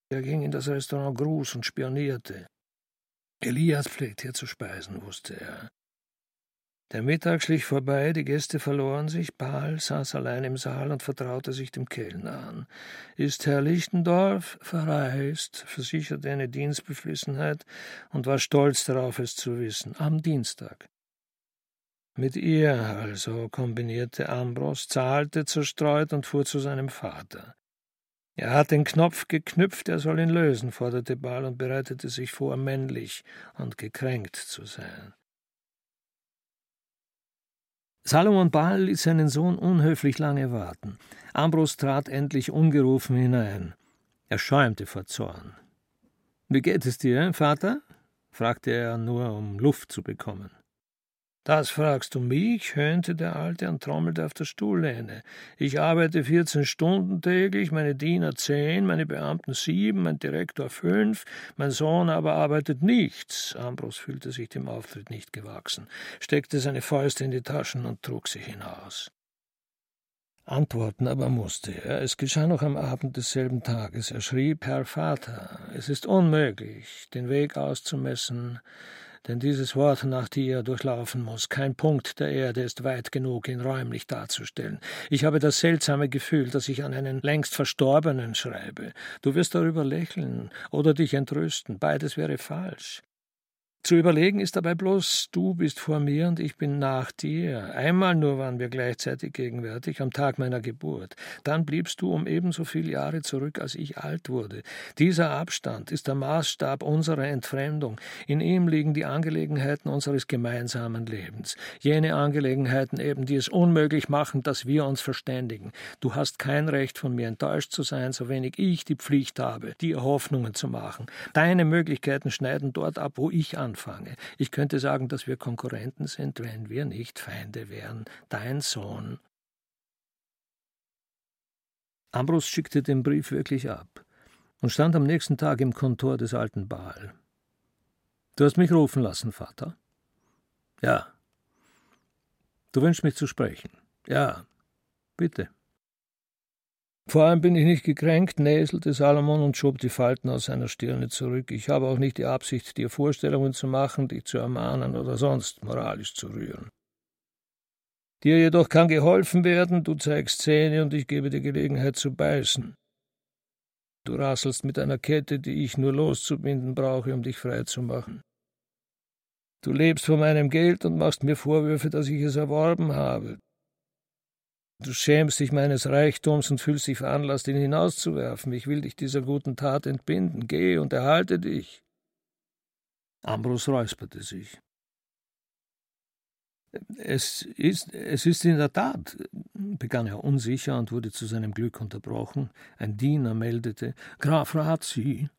Er ging in das Restaurant Gruß und spionierte. Elias pflegt hier zu speisen, wusste er. Der Mittag schlich vorbei, die Gäste verloren sich, Paul saß allein im Saal und vertraute sich dem Kellner an. Ist Herr Lichtendorf verreist, versicherte eine Dienstbeflissenheit und war stolz darauf, es zu wissen, am Dienstag. Mit ihr also, kombinierte Ambros, zahlte zerstreut und fuhr zu seinem Vater. Er hat den Knopf geknüpft, er soll ihn lösen, forderte Baal und bereitete sich vor, männlich und gekränkt zu sein. Salomon Baal ließ seinen Sohn unhöflich lange warten. Ambros trat endlich ungerufen hinein. Er schäumte vor Zorn. Wie geht es dir, Vater? fragte er nur, um Luft zu bekommen. Das fragst du mich? höhnte der Alte und trommelte auf der Stuhllehne. Ich arbeite vierzehn Stunden täglich, meine Diener zehn, meine Beamten sieben, mein Direktor fünf, mein Sohn aber arbeitet nichts. Ambros fühlte sich dem Auftritt nicht gewachsen, steckte seine Fäuste in die Taschen und trug sie hinaus. Antworten aber musste er. Es geschah noch am Abend desselben Tages. Er schrieb, Herr Vater, es ist unmöglich, den Weg auszumessen, denn dieses Wort, nach die er durchlaufen muss, kein Punkt der Erde ist weit genug, ihn räumlich darzustellen. Ich habe das seltsame Gefühl, dass ich an einen längst Verstorbenen schreibe. Du wirst darüber lächeln oder dich entrüsten. Beides wäre falsch. Zu überlegen ist dabei bloß, du bist vor mir und ich bin nach dir. Einmal nur waren wir gleichzeitig gegenwärtig, am Tag meiner Geburt. Dann bliebst du um ebenso viele Jahre zurück, als ich alt wurde. Dieser Abstand ist der Maßstab unserer Entfremdung. In ihm liegen die Angelegenheiten unseres gemeinsamen Lebens. Jene Angelegenheiten eben, die es unmöglich machen, dass wir uns verständigen. Du hast kein Recht, von mir enttäuscht zu sein, so wenig ich die Pflicht habe, dir Hoffnungen zu machen. Deine Möglichkeiten schneiden dort ab, wo ich anfange anfange. Ich könnte sagen, dass wir Konkurrenten sind, wenn wir nicht Feinde wären. Dein Sohn. Ambros schickte den Brief wirklich ab und stand am nächsten Tag im Kontor des alten Baal. Du hast mich rufen lassen, Vater? Ja. Du wünschst mich zu sprechen? Ja. Bitte. Vor allem bin ich nicht gekränkt, näselte Salomon und schob die Falten aus seiner Stirne zurück. Ich habe auch nicht die Absicht, dir Vorstellungen zu machen, dich zu ermahnen oder sonst moralisch zu rühren. Dir jedoch kann geholfen werden, du zeigst Zähne und ich gebe dir Gelegenheit zu beißen. Du rasselst mit einer Kette, die ich nur loszubinden brauche, um dich frei zu machen. Du lebst von meinem Geld und machst mir Vorwürfe, dass ich es erworben habe. Du schämst dich meines Reichtums und fühlst dich veranlasst, ihn hinauszuwerfen. Ich will dich dieser guten Tat entbinden. Geh und erhalte dich. Ambrus räusperte sich. Es ist, es ist in der Tat, begann er unsicher und wurde zu seinem Glück unterbrochen. Ein Diener meldete, Graf Razi.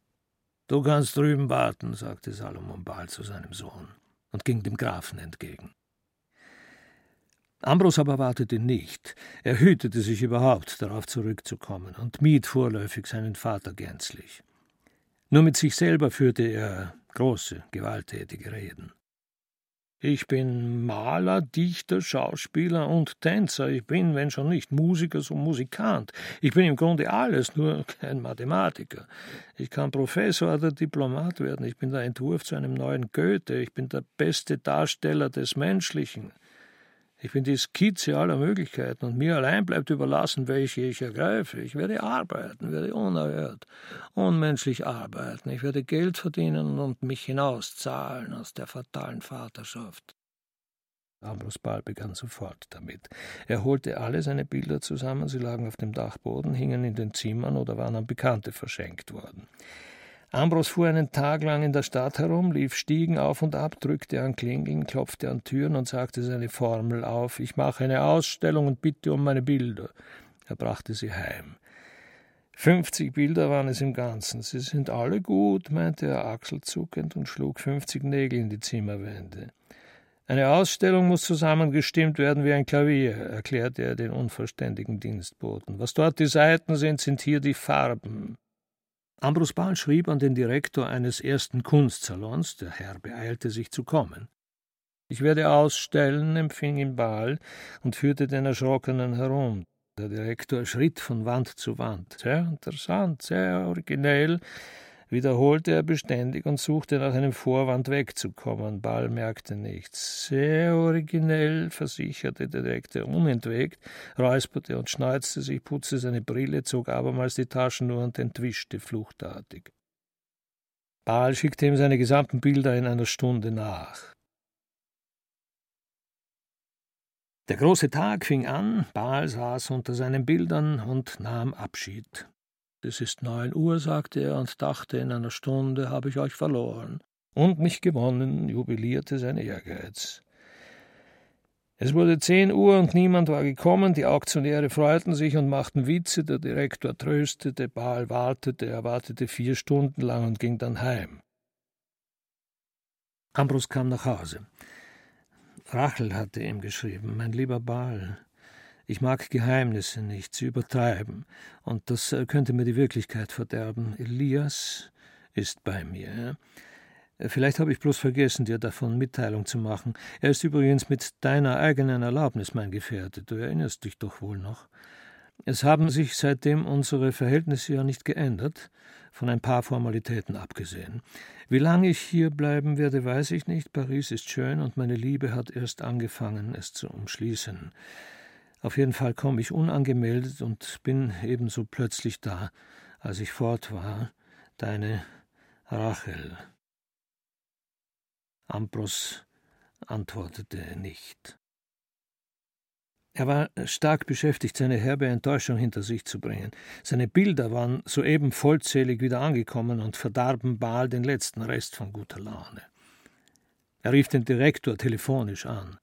Du kannst drüben warten, sagte Salomon bald zu seinem Sohn und ging dem Grafen entgegen. Ambros aber wartete nicht. Er hütete sich überhaupt, darauf zurückzukommen und mied vorläufig seinen Vater gänzlich. Nur mit sich selber führte er große, gewalttätige Reden. Ich bin Maler, Dichter, Schauspieler und Tänzer. Ich bin, wenn schon nicht Musiker, so Musikant. Ich bin im Grunde alles, nur kein Mathematiker. Ich kann Professor oder Diplomat werden. Ich bin der Entwurf zu einem neuen Goethe. Ich bin der beste Darsteller des Menschlichen. Ich bin die Skizze aller Möglichkeiten und mir allein bleibt überlassen, welche ich ergreife. Ich werde arbeiten, werde unerhört, unmenschlich arbeiten. Ich werde Geld verdienen und mich hinauszahlen aus der fatalen Vaterschaft. Ambrose Ball begann sofort damit. Er holte alle seine Bilder zusammen, sie lagen auf dem Dachboden, hingen in den Zimmern oder waren an Bekannte verschenkt worden. Ambros fuhr einen Tag lang in der Stadt herum, lief Stiegen auf und ab, drückte an Klingeln, klopfte an Türen und sagte seine Formel auf: Ich mache eine Ausstellung und bitte um meine Bilder. Er brachte sie heim. Fünfzig Bilder waren es im Ganzen. Sie sind alle gut, meinte er achselzuckend und schlug fünfzig Nägel in die Zimmerwände. Eine Ausstellung muss zusammengestimmt werden wie ein Klavier, erklärte er den unverständigen Dienstboten. Was dort die Saiten sind, sind hier die Farben. Ambrus Bahl schrieb an den Direktor eines ersten Kunstsalons, der Herr beeilte sich zu kommen. Ich werde ausstellen, empfing ihn Bahl und führte den Erschrockenen herum. Der Direktor schritt von Wand zu Wand. Sehr interessant, sehr originell, wiederholte er beständig und suchte nach einem Vorwand wegzukommen. Ball merkte nichts. Sehr originell, versicherte der Direktor unentwegt, räusperte und schneuzte sich, putzte seine Brille, zog abermals die Taschenuhr und entwischte fluchtartig. Baal schickte ihm seine gesamten Bilder in einer Stunde nach. Der große Tag fing an, Baal saß unter seinen Bildern und nahm Abschied. Es ist neun Uhr, sagte er und dachte, in einer Stunde habe ich euch verloren. Und mich gewonnen, jubilierte sein Ehrgeiz. Es wurde zehn Uhr und niemand war gekommen, die Auktionäre freuten sich und machten Witze, der Direktor tröstete, Baal wartete, er wartete vier Stunden lang und ging dann heim. Ambrus kam nach Hause. Rachel hatte ihm geschrieben, mein lieber Baal, ich mag Geheimnisse nicht, sie übertreiben, und das äh, könnte mir die Wirklichkeit verderben. Elias ist bei mir. Äh, vielleicht habe ich bloß vergessen, dir davon Mitteilung zu machen. Er ist übrigens mit deiner eigenen Erlaubnis mein Gefährte. Du erinnerst dich doch wohl noch. Es haben sich seitdem unsere Verhältnisse ja nicht geändert, von ein paar Formalitäten abgesehen. Wie lange ich hier bleiben werde, weiß ich nicht. Paris ist schön und meine Liebe hat erst angefangen, es zu umschließen. Auf jeden Fall komme ich unangemeldet und bin ebenso plötzlich da, als ich fort war, deine Rachel. Ambros antwortete nicht. Er war stark beschäftigt, seine herbe Enttäuschung hinter sich zu bringen. Seine Bilder waren soeben vollzählig wieder angekommen und verdarben Baal den letzten Rest von guter Laune. Er rief den Direktor telefonisch an.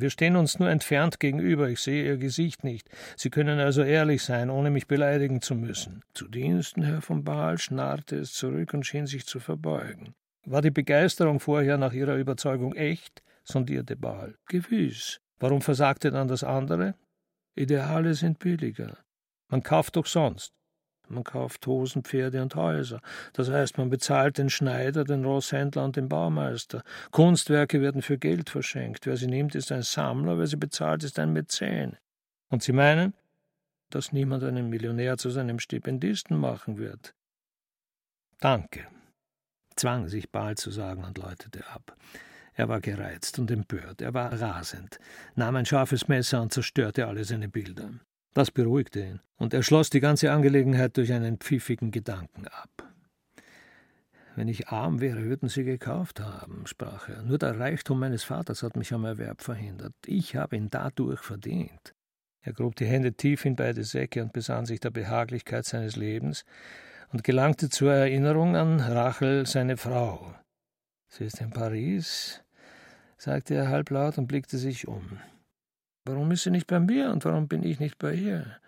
Wir stehen uns nur entfernt gegenüber, ich sehe Ihr Gesicht nicht. Sie können also ehrlich sein, ohne mich beleidigen zu müssen. Zu Diensten, Herr von Baal, schnarrte es zurück und schien sich zu verbeugen. War die Begeisterung vorher nach Ihrer Überzeugung echt? sondierte Baal. Gewiss. Warum versagte dann das andere? Ideale sind billiger. Man kauft doch sonst. Man kauft Hosen, Pferde und Häuser. Das heißt, man bezahlt den Schneider, den Rosshändler und den Baumeister. Kunstwerke werden für Geld verschenkt. Wer sie nimmt, ist ein Sammler, wer sie bezahlt, ist ein Mäzen. Und Sie meinen, dass niemand einen Millionär zu seinem Stipendisten machen wird? Danke, zwang sich Baal zu sagen und läutete ab. Er war gereizt und empört, er war rasend, nahm ein scharfes Messer und zerstörte alle seine Bilder. Das beruhigte ihn, und er schloss die ganze Angelegenheit durch einen pfiffigen Gedanken ab. Wenn ich arm wäre, würden Sie gekauft haben, sprach er. Nur der Reichtum meines Vaters hat mich am Erwerb verhindert. Ich habe ihn dadurch verdient. Er grub die Hände tief in beide Säcke und besann sich der Behaglichkeit seines Lebens und gelangte zur Erinnerung an Rachel, seine Frau. Sie ist in Paris, sagte er halblaut und blickte sich um. Warum ist sie nicht bei mir und warum bin ich nicht bei ihr?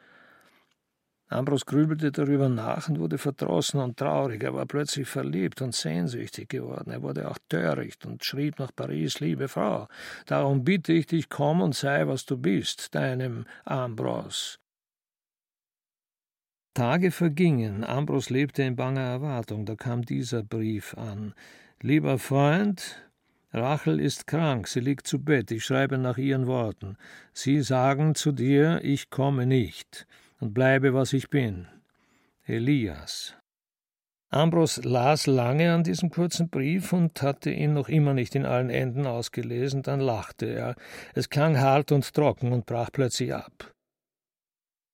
Ambros grübelte darüber nach und wurde verdrossen und traurig. Er war plötzlich verliebt und sehnsüchtig geworden. Er wurde auch töricht und schrieb nach Paris, liebe Frau, darum bitte ich dich, komm und sei, was du bist, deinem Ambros. Tage vergingen. Ambros lebte in banger Erwartung. Da kam dieser Brief an. Lieber Freund, Rachel ist krank, sie liegt zu Bett, ich schreibe nach ihren Worten. Sie sagen zu dir, ich komme nicht und bleibe, was ich bin. Elias. Ambros las lange an diesem kurzen Brief und hatte ihn noch immer nicht in allen Enden ausgelesen, dann lachte er. Es klang hart und trocken und brach plötzlich ab.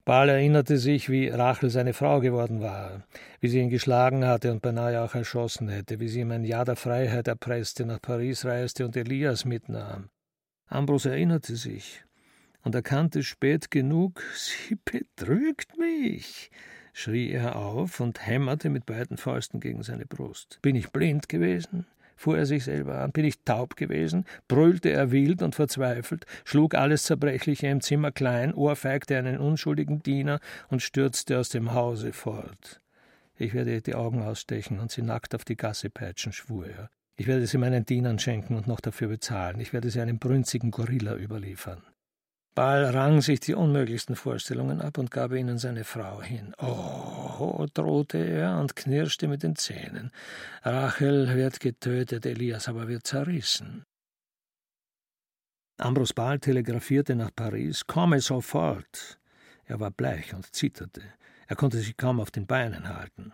Baal erinnerte sich, wie Rachel seine Frau geworden war, wie sie ihn geschlagen hatte und beinahe auch erschossen hätte, wie sie ihm ein Jahr der Freiheit erpresste, nach Paris reiste und Elias mitnahm. Ambros erinnerte sich und erkannte spät genug, sie betrügt mich, schrie er auf und hämmerte mit beiden Fäusten gegen seine Brust. Bin ich blind gewesen? Fuhr er sich selber an. Bin ich taub gewesen? brüllte er wild und verzweifelt, schlug alles Zerbrechliche im Zimmer klein, ohrfeigte einen unschuldigen Diener und stürzte aus dem Hause fort. Ich werde ihr die Augen ausstechen und sie nackt auf die Gasse peitschen, schwur er. Ich werde sie meinen Dienern schenken und noch dafür bezahlen. Ich werde sie einem brünzigen Gorilla überliefern. Baal rang sich die unmöglichsten Vorstellungen ab und gab ihnen seine Frau hin. Oh, drohte er und knirschte mit den Zähnen. Rachel wird getötet, Elias aber wird zerrissen. Ambros Baal telegrafierte nach Paris, komme sofort. Er war bleich und zitterte. Er konnte sich kaum auf den Beinen halten.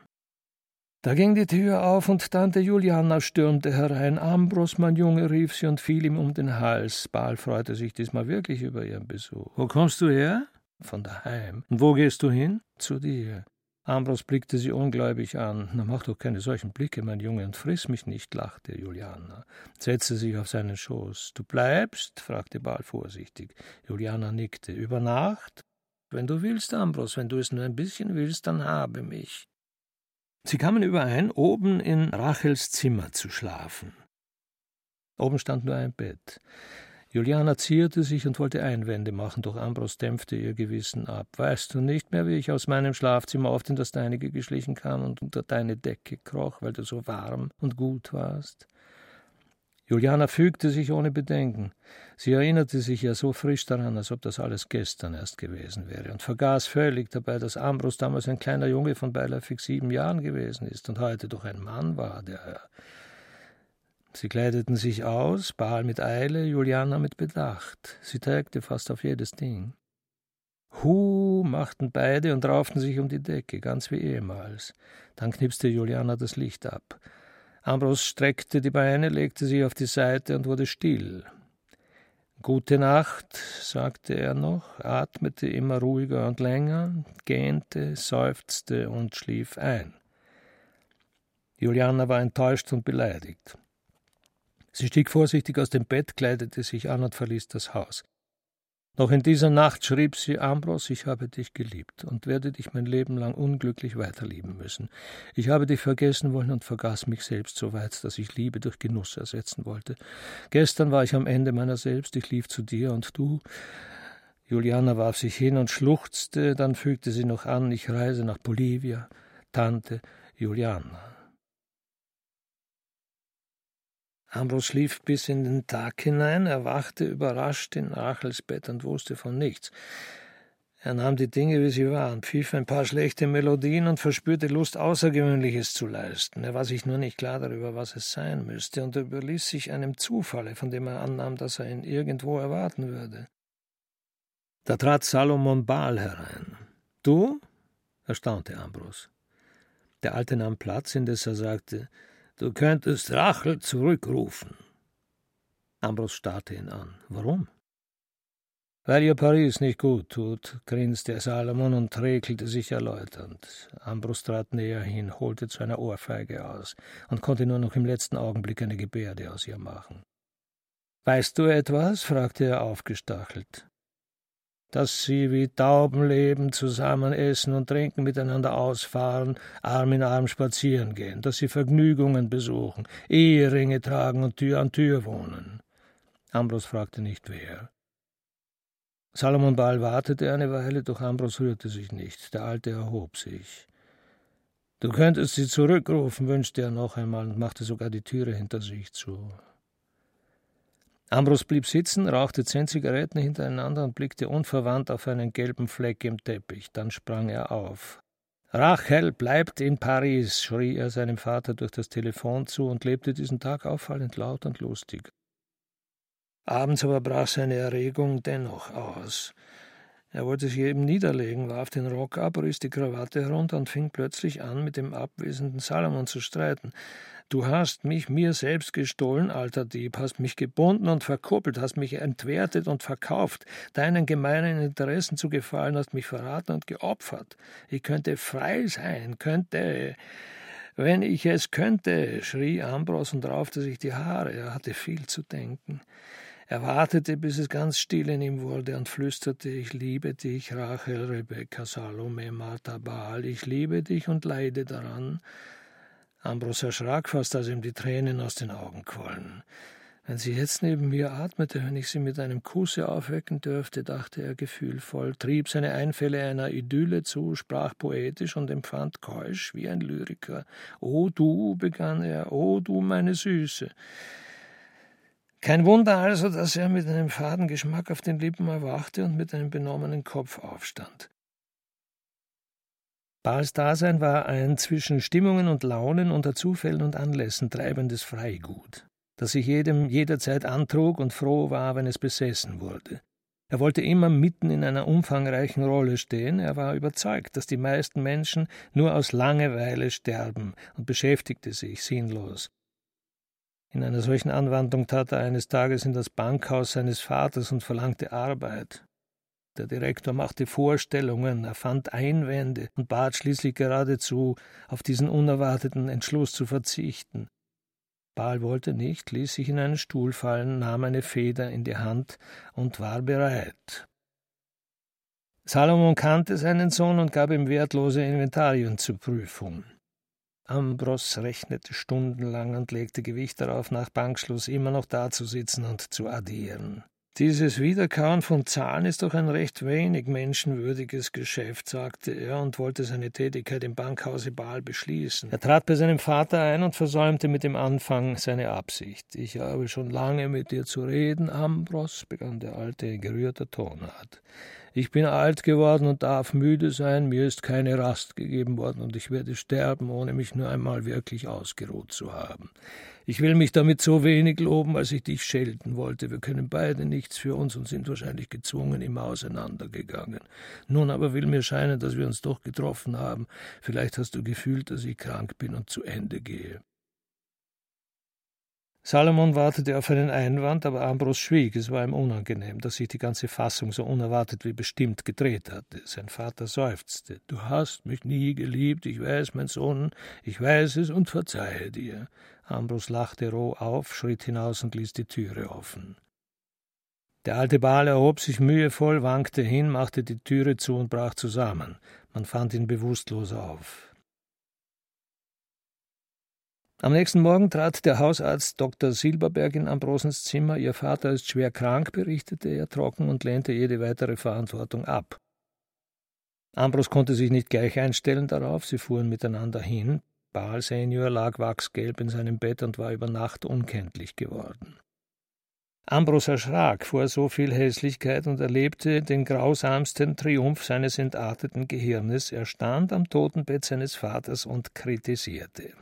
Da ging die Tür auf und Tante Juliana stürmte herein. Ambros, mein Junge, rief sie und fiel ihm um den Hals. Baal freute sich diesmal wirklich über ihren Besuch. Wo kommst du her? Von daheim. Und wo gehst du hin? Zu dir. Ambros blickte sie ungläubig an. Na, mach doch keine solchen Blicke, mein Junge, und friss mich nicht, lachte Juliana, setzte sich auf seinen Schoß. Du bleibst? fragte Baal vorsichtig. Juliana nickte. Über Nacht? Wenn du willst, Ambros, wenn du es nur ein bisschen willst, dann habe mich. Sie kamen überein, oben in Rachels Zimmer zu schlafen. Oben stand nur ein Bett. Juliana zierte sich und wollte Einwände machen, doch Ambros dämpfte ihr Gewissen ab. Weißt du nicht mehr, wie ich aus meinem Schlafzimmer oft in das deinige geschlichen kam und unter deine Decke kroch, weil du so warm und gut warst? Juliana fügte sich ohne Bedenken. Sie erinnerte sich ja so frisch daran, als ob das alles gestern erst gewesen wäre, und vergaß völlig dabei, dass Ambrus damals ein kleiner Junge von beiläufig sieben Jahren gewesen ist und heute doch ein Mann war, der. Sie kleideten sich aus, Baal mit Eile, Juliana mit Bedacht. Sie trägte fast auf jedes Ding. Hu machten beide und rauften sich um die Decke, ganz wie ehemals. Dann knipste Juliana das Licht ab. Ambros streckte die Beine, legte sie auf die Seite und wurde still. Gute Nacht, sagte er noch, atmete immer ruhiger und länger, gähnte, seufzte und schlief ein. Juliana war enttäuscht und beleidigt. Sie stieg vorsichtig aus dem Bett, kleidete sich an und verließ das Haus. Noch in dieser Nacht schrieb sie Ambros, ich habe dich geliebt und werde dich mein Leben lang unglücklich weiterlieben müssen. Ich habe dich vergessen wollen und vergaß mich selbst so weit, dass ich Liebe durch Genuss ersetzen wollte. Gestern war ich am Ende meiner selbst, ich lief zu dir und du. Juliana warf sich hin und schluchzte, dann fügte sie noch an, ich reise nach Bolivia. Tante Juliana. Ambros schlief bis in den Tag hinein, erwachte überrascht in Rachels Bett und wusste von nichts. Er nahm die Dinge, wie sie waren, pfiff ein paar schlechte Melodien und verspürte Lust, Außergewöhnliches zu leisten. Er war sich nur nicht klar darüber, was es sein müsste, und überließ sich einem Zufalle, von dem er annahm, dass er ihn irgendwo erwarten würde. Da trat Salomon Baal herein. Du? erstaunte Ambros. Der Alte nahm Platz, indes er sagte, Du könntest Rachel zurückrufen. Ambros starrte ihn an. Warum? Weil ihr Paris nicht gut tut, grinste Salomon und räkelte sich erläuternd. Ambros trat näher hin, holte zu einer Ohrfeige aus und konnte nur noch im letzten Augenblick eine Gebärde aus ihr machen. Weißt du etwas? fragte er aufgestachelt dass sie wie Tauben leben, zusammen essen und trinken, miteinander ausfahren, Arm in Arm spazieren gehen, dass sie Vergnügungen besuchen, Eheringe tragen und Tür an Tür wohnen. Ambros fragte nicht wer. Salomon Baal wartete eine Weile, doch Ambros rührte sich nicht. Der Alte erhob sich. Du könntest sie zurückrufen, wünschte er noch einmal und machte sogar die Türe hinter sich zu. Ambros blieb sitzen, rauchte zehn Zigaretten hintereinander und blickte unverwandt auf einen gelben Fleck im Teppich. Dann sprang er auf. Rachel bleibt in Paris, schrie er seinem Vater durch das Telefon zu und lebte diesen Tag auffallend laut und lustig. Abends aber brach seine Erregung dennoch aus. Er wollte sich eben niederlegen, warf den Rock ab, riss die Krawatte herunter und fing plötzlich an, mit dem abwesenden Salomon zu streiten. Du hast mich mir selbst gestohlen, alter Dieb, hast mich gebunden und verkuppelt, hast mich entwertet und verkauft, deinen gemeinen Interessen zu gefallen, hast mich verraten und geopfert. Ich könnte frei sein, könnte. Wenn ich es könnte, schrie Ambros und raufte sich die Haare. Er hatte viel zu denken. Er wartete, bis es ganz still in ihm wurde und flüsterte, ich liebe dich, Rachel, Rebekka, Salome, Martha, Baal, ich liebe dich und leide daran. Ambros erschrak fast, als ihm die Tränen aus den Augen quollen. Wenn sie jetzt neben mir atmete, wenn ich sie mit einem Kusse aufwecken dürfte, dachte er gefühlvoll, trieb seine Einfälle einer Idylle zu, sprach poetisch und empfand keusch wie ein Lyriker. O du, begann er, o du meine Süße. Kein Wunder also, dass er mit einem faden Geschmack auf den Lippen erwachte und mit einem benommenen Kopf aufstand. Bahls Dasein war ein zwischen Stimmungen und Launen unter Zufällen und Anlässen treibendes Freigut, das sich jedem jederzeit antrug und froh war, wenn es besessen wurde. Er wollte immer mitten in einer umfangreichen Rolle stehen, er war überzeugt, dass die meisten Menschen nur aus Langeweile sterben und beschäftigte sich sinnlos. In einer solchen Anwandlung tat er eines Tages in das Bankhaus seines Vaters und verlangte Arbeit. Der Direktor machte Vorstellungen, er fand Einwände und bat schließlich geradezu, auf diesen unerwarteten Entschluss zu verzichten. Baal wollte nicht, ließ sich in einen Stuhl fallen, nahm eine Feder in die Hand und war bereit. Salomon kannte seinen Sohn und gab ihm wertlose Inventarien zur Prüfung. Ambros rechnete stundenlang und legte Gewicht darauf, nach Bankschluss immer noch dazusitzen und zu addieren. Dieses Wiederkauen von Zahlen ist doch ein recht wenig menschenwürdiges Geschäft, sagte er und wollte seine Tätigkeit im Bankhause Baal beschließen. Er trat bei seinem Vater ein und versäumte mit dem Anfang seine Absicht. Ich habe schon lange mit dir zu reden, Ambros, begann der Alte in gerührter Tonart. Ich bin alt geworden und darf müde sein, mir ist keine Rast gegeben worden, und ich werde sterben, ohne mich nur einmal wirklich ausgeruht zu haben. Ich will mich damit so wenig loben, als ich dich schelten wollte. Wir können beide nichts für uns und sind wahrscheinlich gezwungen immer auseinandergegangen. Nun aber will mir scheinen, dass wir uns doch getroffen haben. Vielleicht hast du gefühlt, dass ich krank bin und zu Ende gehe. Salomon wartete auf einen Einwand, aber Ambros schwieg. Es war ihm unangenehm, dass sich die ganze Fassung so unerwartet wie bestimmt gedreht hatte. Sein Vater seufzte. Du hast mich nie geliebt, ich weiß, mein Sohn, ich weiß es und verzeihe dir. Ambros lachte roh auf, schritt hinaus und ließ die Türe offen. Der alte Baal erhob sich mühevoll, wankte hin, machte die Türe zu und brach zusammen. Man fand ihn bewusstlos auf. Am nächsten Morgen trat der Hausarzt Dr. Silberberg in Ambrosens Zimmer. Ihr Vater ist schwer krank, berichtete er trocken und lehnte jede weitere Verantwortung ab. Ambros konnte sich nicht gleich einstellen darauf, sie fuhren miteinander hin. Baal Senior lag wachsgelb in seinem Bett und war über Nacht unkenntlich geworden. Ambros erschrak vor so viel Hässlichkeit und erlebte den grausamsten Triumph seines entarteten Gehirnes. Er stand am Totenbett seines Vaters und kritisierte.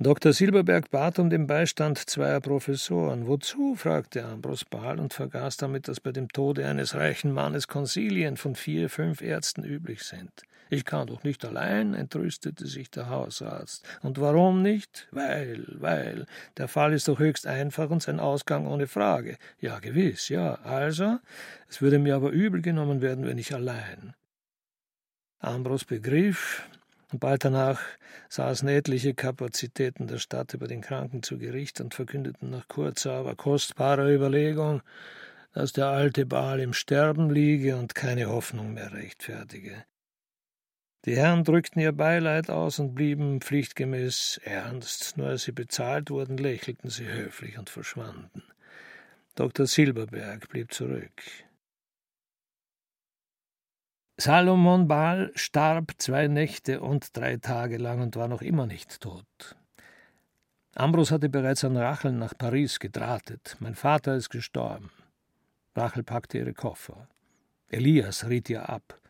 Dr. Silberberg bat um den Beistand zweier Professoren. Wozu? fragte Ambros Bahl und vergaß damit, dass bei dem Tode eines reichen Mannes Konsilien von vier, fünf Ärzten üblich sind. Ich kann doch nicht allein, entrüstete sich der Hausarzt. Und warum nicht? Weil, weil. Der Fall ist doch höchst einfach und sein Ausgang ohne Frage. Ja, gewiss, ja. Also, es würde mir aber übel genommen werden, wenn ich allein. Ambros begriff, bald danach saßen etliche Kapazitäten der Stadt über den Kranken zu Gericht und verkündeten nach kurzer, aber kostbarer Überlegung, dass der alte Baal im Sterben liege und keine Hoffnung mehr rechtfertige. Die Herren drückten ihr Beileid aus und blieben pflichtgemäß ernst, nur als sie bezahlt wurden, lächelten sie höflich und verschwanden. Dr. Silberberg blieb zurück. Salomon Baal starb zwei Nächte und drei Tage lang und war noch immer nicht tot. Ambros hatte bereits an Rachel nach Paris gedrahtet. Mein Vater ist gestorben. Rachel packte ihre Koffer. Elias riet ihr ab.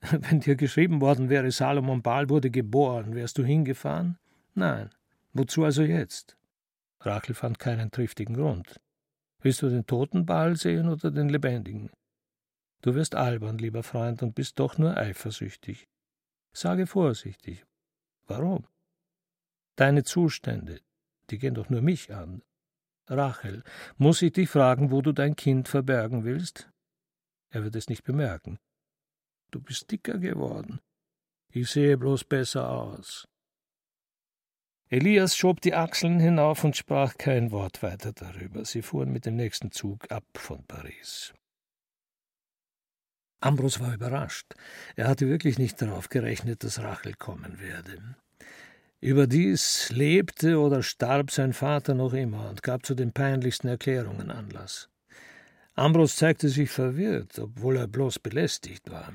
[laughs] Wenn dir geschrieben worden wäre, Salomon Baal wurde geboren, wärst du hingefahren? Nein. Wozu also jetzt? Rachel fand keinen triftigen Grund. Willst du den toten Baal sehen oder den lebendigen? Du wirst albern, lieber Freund, und bist doch nur eifersüchtig. Sage vorsichtig. Warum? Deine Zustände, die gehen doch nur mich an. Rachel, muss ich dich fragen, wo du dein Kind verbergen willst? Er wird es nicht bemerken. Du bist dicker geworden. Ich sehe bloß besser aus. Elias schob die Achseln hinauf und sprach kein Wort weiter darüber. Sie fuhren mit dem nächsten Zug ab von Paris. Ambros war überrascht. Er hatte wirklich nicht darauf gerechnet, dass Rachel kommen werde. Überdies lebte oder starb sein Vater noch immer und gab zu den peinlichsten Erklärungen Anlass. Ambros zeigte sich verwirrt, obwohl er bloß belästigt war.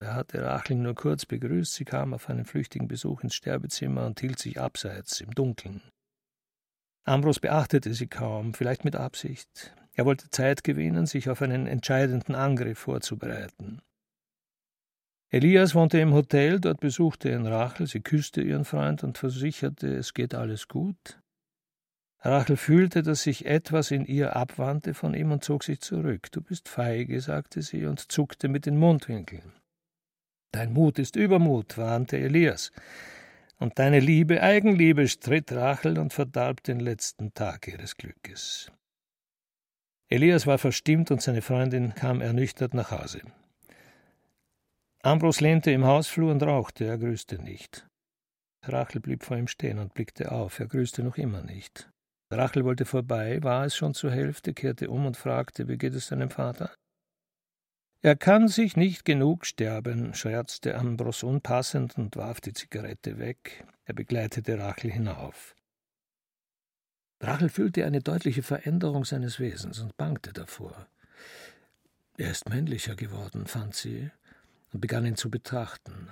Er hatte Rachel nur kurz begrüßt, sie kam auf einen flüchtigen Besuch ins Sterbezimmer und hielt sich abseits im Dunkeln. Ambros beachtete sie kaum, vielleicht mit Absicht. Er wollte Zeit gewinnen, sich auf einen entscheidenden Angriff vorzubereiten. Elias wohnte im Hotel, dort besuchte ihn Rachel, sie küsste ihren Freund und versicherte, es geht alles gut. Rachel fühlte, dass sich etwas in ihr abwandte von ihm und zog sich zurück. Du bist feige, sagte sie und zuckte mit den Mundwinkeln. Dein Mut ist Übermut, warnte Elias. Und deine Liebe Eigenliebe, stritt Rachel und verdarb den letzten Tag ihres Glückes. Elias war verstimmt und seine Freundin kam ernüchtert nach Hause. Ambros lehnte im Hausflur und rauchte, er grüßte nicht. Rachel blieb vor ihm stehen und blickte auf, er grüßte noch immer nicht. Rachel wollte vorbei, war es schon zur Hälfte, kehrte um und fragte, wie geht es deinem Vater? Er kann sich nicht genug sterben, scherzte Ambros unpassend und warf die Zigarette weg. Er begleitete Rachel hinauf. Rachel fühlte eine deutliche Veränderung seines Wesens und bangte davor. Er ist männlicher geworden, fand sie, und begann ihn zu betrachten.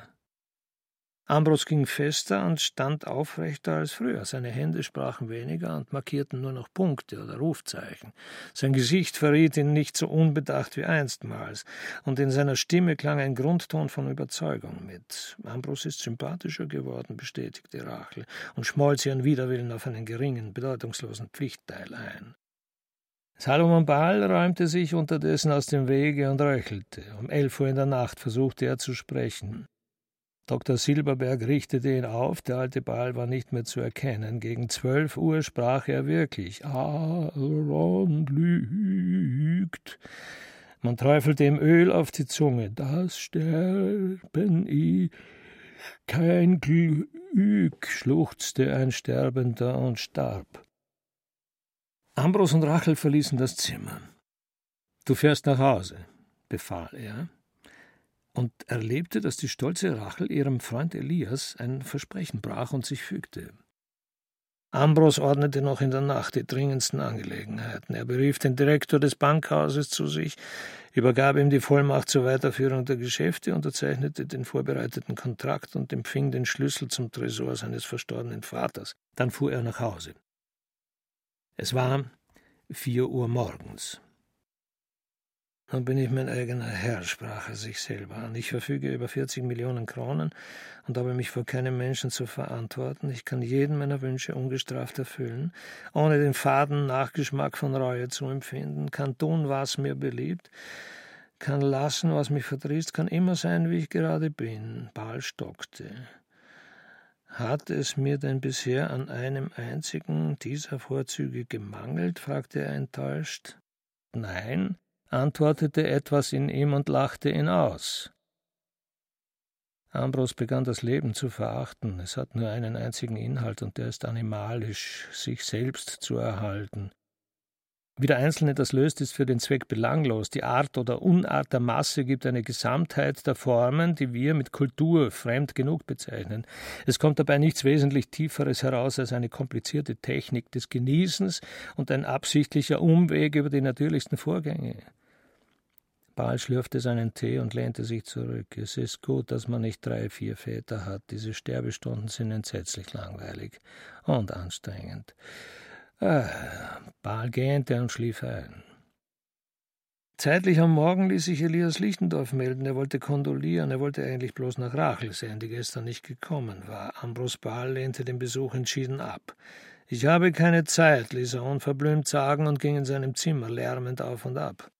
Ambros ging fester und stand aufrechter als früher. Seine Hände sprachen weniger und markierten nur noch Punkte oder Rufzeichen. Sein Gesicht verriet ihn nicht so unbedacht wie einstmals, und in seiner Stimme klang ein Grundton von Überzeugung mit. Ambros ist sympathischer geworden, bestätigte Rachel und schmolz ihren Widerwillen auf einen geringen, bedeutungslosen Pflichtteil ein. Salomon Baal räumte sich unterdessen aus dem Wege und röchelte. Um elf Uhr in der Nacht versuchte er zu sprechen. Dr. Silberberg richtete ihn auf, der alte Baal war nicht mehr zu erkennen. Gegen zwölf Uhr sprach er wirklich. Aaron lügt. Man träufelte ihm Öl auf die Zunge. Das Sterben i kein Glück, schluchzte ein Sterbender und starb. Ambros und Rachel verließen das Zimmer. Du fährst nach Hause, befahl er, und erlebte, dass die stolze Rachel ihrem Freund Elias ein Versprechen brach und sich fügte. Ambros ordnete noch in der Nacht die dringendsten Angelegenheiten. Er berief den Direktor des Bankhauses zu sich, übergab ihm die Vollmacht zur Weiterführung der Geschäfte, unterzeichnete den vorbereiteten Kontrakt und empfing den Schlüssel zum Tresor seines verstorbenen Vaters. Dann fuhr er nach Hause. Es war vier Uhr morgens. Nun bin ich mein eigener Herr, sprach er sich selber an. Ich verfüge über 40 Millionen Kronen und habe mich vor keinem Menschen zu verantworten. Ich kann jeden meiner Wünsche ungestraft erfüllen, ohne den faden Nachgeschmack von Reue zu empfinden, kann tun, was mir beliebt, kann lassen, was mich verdrießt, kann immer sein, wie ich gerade bin. Ball stockte. Hat es mir denn bisher an einem einzigen dieser Vorzüge gemangelt? fragte er enttäuscht. Nein, antwortete etwas in ihm und lachte ihn aus. Ambros begann das Leben zu verachten. Es hat nur einen einzigen Inhalt, und der ist animalisch, sich selbst zu erhalten. Wie der Einzelne das löst, ist für den Zweck belanglos. Die Art oder Unart der Masse gibt eine Gesamtheit der Formen, die wir mit Kultur fremd genug bezeichnen. Es kommt dabei nichts wesentlich Tieferes heraus als eine komplizierte Technik des Genießens und ein absichtlicher Umweg über die natürlichsten Vorgänge. Baal schlürfte seinen Tee und lehnte sich zurück. Es ist gut, dass man nicht drei, vier Väter hat. Diese Sterbestunden sind entsetzlich langweilig und anstrengend. Ah, Baal gähnte und schlief ein. Zeitlich am Morgen ließ sich Elias Lichtendorf melden. Er wollte kondolieren. Er wollte eigentlich bloß nach Rachel sehen, die gestern nicht gekommen war. Ambros Baal lehnte den Besuch entschieden ab. Ich habe keine Zeit, ließ er unverblümt sagen und ging in seinem Zimmer lärmend auf und ab.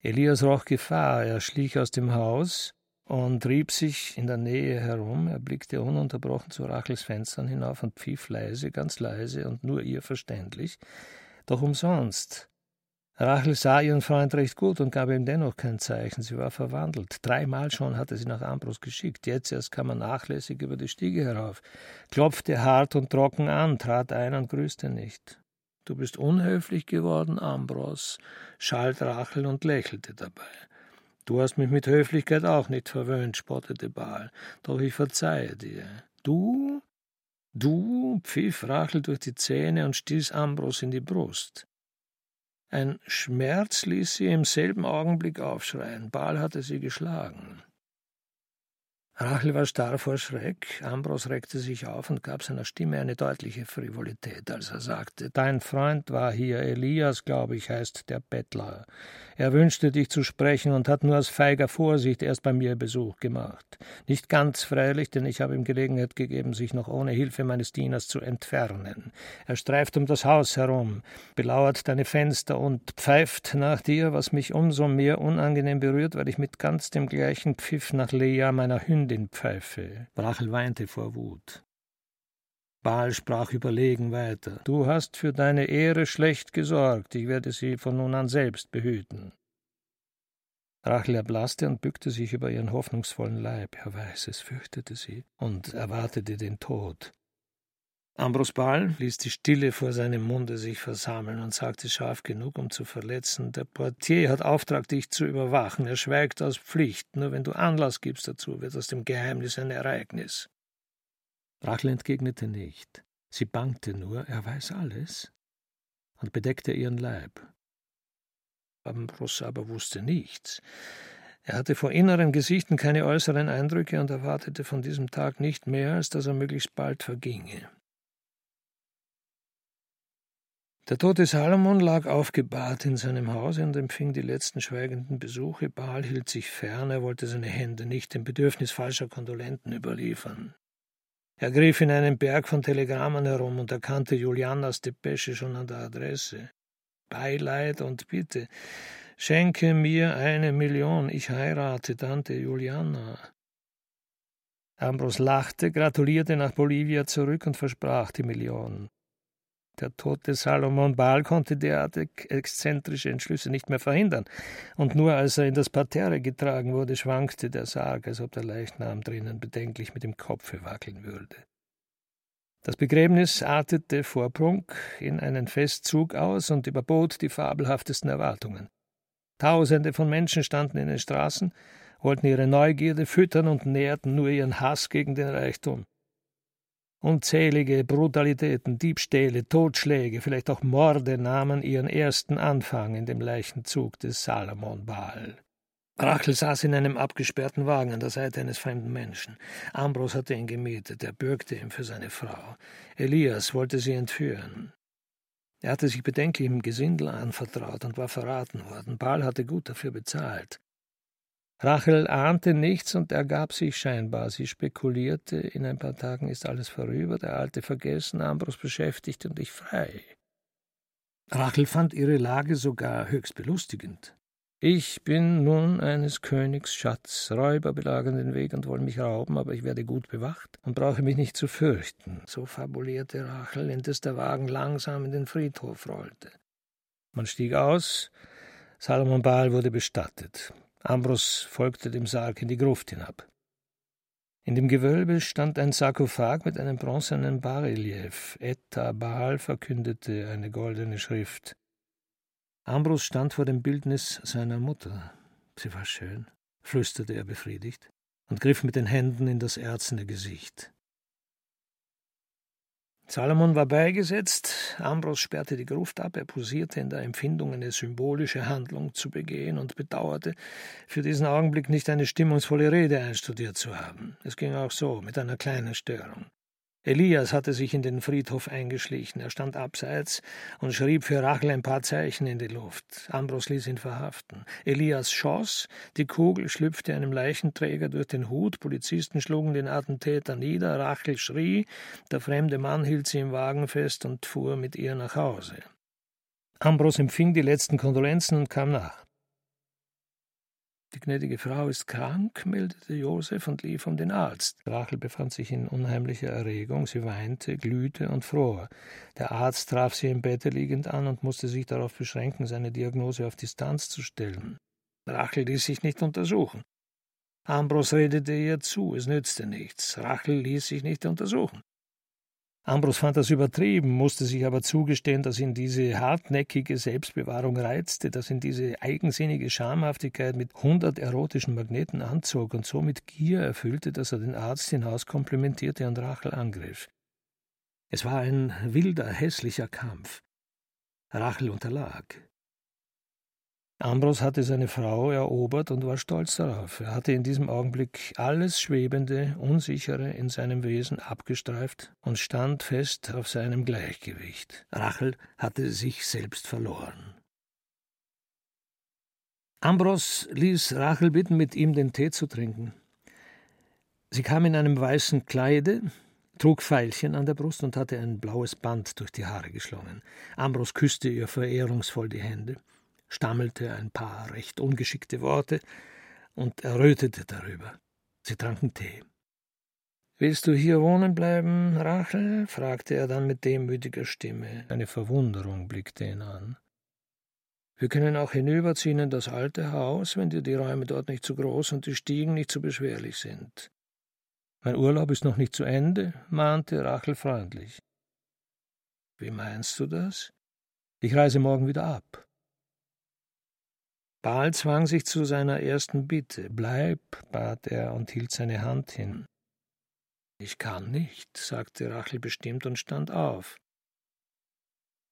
Elias roch Gefahr, er schlich aus dem Haus und rieb sich in der Nähe herum. Er blickte ununterbrochen zu Rachels Fenstern hinauf und pfiff leise, ganz leise und nur ihr verständlich. Doch umsonst. Rachel sah ihren Freund recht gut und gab ihm dennoch kein Zeichen. Sie war verwandelt. Dreimal schon hatte sie nach Ambros geschickt. Jetzt erst kam er nachlässig über die Stiege herauf, klopfte hart und trocken an, trat ein und grüßte nicht. Du bist unhöflich geworden, Ambros, schalt Rachel und lächelte dabei. Du hast mich mit Höflichkeit auch nicht verwöhnt, spottete Baal, doch ich verzeihe dir. Du? Du? pfiff Rachel durch die Zähne und stieß Ambros in die Brust. Ein Schmerz ließ sie im selben Augenblick aufschreien. Baal hatte sie geschlagen. Rachel war starr vor Schreck. Ambros reckte sich auf und gab seiner Stimme eine deutliche Frivolität, als er sagte: Dein Freund war hier, Elias, glaube ich, heißt der Bettler. Er wünschte dich zu sprechen und hat nur aus feiger Vorsicht erst bei mir Besuch gemacht. Nicht ganz freilich, denn ich habe ihm Gelegenheit gegeben, sich noch ohne Hilfe meines Dieners zu entfernen. Er streift um das Haus herum, belauert deine Fenster und pfeift nach dir, was mich umso mehr unangenehm berührt, weil ich mit ganz dem gleichen Pfiff nach Lea, meiner Hündin, pfeife. Rachel weinte vor Wut. Baal sprach überlegen weiter. Du hast für deine Ehre schlecht gesorgt, ich werde sie von nun an selbst behüten. Rachel erblaßte und bückte sich über ihren hoffnungsvollen Leib. Er weiß es, fürchtete sie und erwartete den Tod. Ambros Baal ließ die Stille vor seinem Munde sich versammeln und sagte scharf genug, um zu verletzen: Der Portier hat Auftrag, dich zu überwachen. Er schweigt aus Pflicht. Nur wenn du Anlass gibst dazu, wird aus dem Geheimnis ein Ereignis. Rachel entgegnete nicht. Sie bangte nur, er weiß alles, und bedeckte ihren Leib. Ambros aber wusste nichts. Er hatte vor inneren Gesichten keine äußeren Eindrücke und erwartete von diesem Tag nicht mehr, als dass er möglichst bald verginge. Der tote Salomon lag aufgebahrt in seinem Hause und empfing die letzten schweigenden Besuche. Baal hielt sich fern, er wollte seine Hände nicht dem Bedürfnis falscher Kondolenten überliefern. Er griff in einem Berg von Telegrammen herum und erkannte Julianas Depesche schon an der Adresse. Beileid und Bitte. Schenke mir eine Million, ich heirate Tante Juliana. Ambros lachte, gratulierte nach Bolivia zurück und versprach die Million. Der tote Salomon Baal konnte derartig exzentrische Entschlüsse nicht mehr verhindern, und nur als er in das Parterre getragen wurde, schwankte der Sarg, als ob der Leichnam drinnen bedenklich mit dem Kopfe wackeln würde. Das Begräbnis artete vor Prunk in einen Festzug aus und überbot die fabelhaftesten Erwartungen. Tausende von Menschen standen in den Straßen, wollten ihre Neugierde füttern und nährten nur ihren Hass gegen den Reichtum. Unzählige Brutalitäten, Diebstähle, Totschläge, vielleicht auch Morde nahmen ihren ersten Anfang in dem Leichenzug des Salomon Baal. Rachel saß in einem abgesperrten Wagen an der Seite eines fremden Menschen. Ambros hatte ihn gemietet, er bürgte ihm für seine Frau. Elias wollte sie entführen. Er hatte sich bedenklichem Gesindel anvertraut und war verraten worden. Baal hatte gut dafür bezahlt. Rachel ahnte nichts und ergab sich scheinbar. Sie spekulierte, in ein paar Tagen ist alles vorüber, der Alte vergessen, Ambros beschäftigt und ich frei. Rachel fand ihre Lage sogar höchst belustigend. Ich bin nun eines Königs Schatz. Räuber belagern den Weg und wollen mich rauben, aber ich werde gut bewacht und brauche mich nicht zu fürchten. So fabulierte Rachel, indes der Wagen langsam in den Friedhof rollte. Man stieg aus, Salomon Baal wurde bestattet. Ambros folgte dem Sarg in die Gruft hinab. In dem Gewölbe stand ein Sarkophag mit einem bronzenen Barrelief. Etta Baal verkündete eine goldene Schrift. Ambros stand vor dem Bildnis seiner Mutter. Sie war schön, flüsterte er befriedigt und griff mit den Händen in das erzene Gesicht. Salomon war beigesetzt, Ambros sperrte die Gruft ab, er posierte in der Empfindung, eine symbolische Handlung zu begehen und bedauerte, für diesen Augenblick nicht eine stimmungsvolle Rede einstudiert zu haben. Es ging auch so, mit einer kleinen Störung. Elias hatte sich in den Friedhof eingeschlichen. Er stand abseits und schrieb für Rachel ein paar Zeichen in die Luft. Ambros ließ ihn verhaften. Elias schoss, die Kugel schlüpfte einem Leichenträger durch den Hut, Polizisten schlugen den Attentäter nieder, Rachel schrie, der fremde Mann hielt sie im Wagen fest und fuhr mit ihr nach Hause. Ambros empfing die letzten Kondolenzen und kam nach. Die gnädige Frau ist krank, meldete Josef und lief um den Arzt. Rachel befand sich in unheimlicher Erregung, sie weinte, glühte und fror. Der Arzt traf sie im Bette liegend an und musste sich darauf beschränken, seine Diagnose auf Distanz zu stellen. Rachel ließ sich nicht untersuchen. Ambros redete ihr zu, es nützte nichts. Rachel ließ sich nicht untersuchen. Ambros fand das übertrieben, musste sich aber zugestehen, dass ihn diese hartnäckige Selbstbewahrung reizte, dass ihn diese eigensinnige Schamhaftigkeit mit hundert erotischen Magneten anzog und so mit Gier erfüllte, dass er den Arzt hinaus komplimentierte und Rachel angriff. Es war ein wilder, hässlicher Kampf. Rachel unterlag. Ambros hatte seine Frau erobert und war stolz darauf. Er hatte in diesem Augenblick alles Schwebende, Unsichere in seinem Wesen abgestreift und stand fest auf seinem Gleichgewicht. Rachel hatte sich selbst verloren. Ambros ließ Rachel bitten, mit ihm den Tee zu trinken. Sie kam in einem weißen Kleide, trug Pfeilchen an der Brust und hatte ein blaues Band durch die Haare geschlungen. Ambros küsste ihr verehrungsvoll die Hände stammelte ein paar recht ungeschickte Worte und errötete darüber. Sie tranken Tee. Willst du hier wohnen bleiben, Rachel? fragte er dann mit demütiger Stimme. Eine Verwunderung blickte ihn an. Wir können auch hinüberziehen in das alte Haus, wenn dir die Räume dort nicht zu groß und die Stiegen nicht zu beschwerlich sind. Mein Urlaub ist noch nicht zu Ende, mahnte Rachel freundlich. Wie meinst du das? Ich reise morgen wieder ab. Baal zwang sich zu seiner ersten Bitte. Bleib, bat er und hielt seine Hand hin. Ich kann nicht, sagte Rachel bestimmt und stand auf.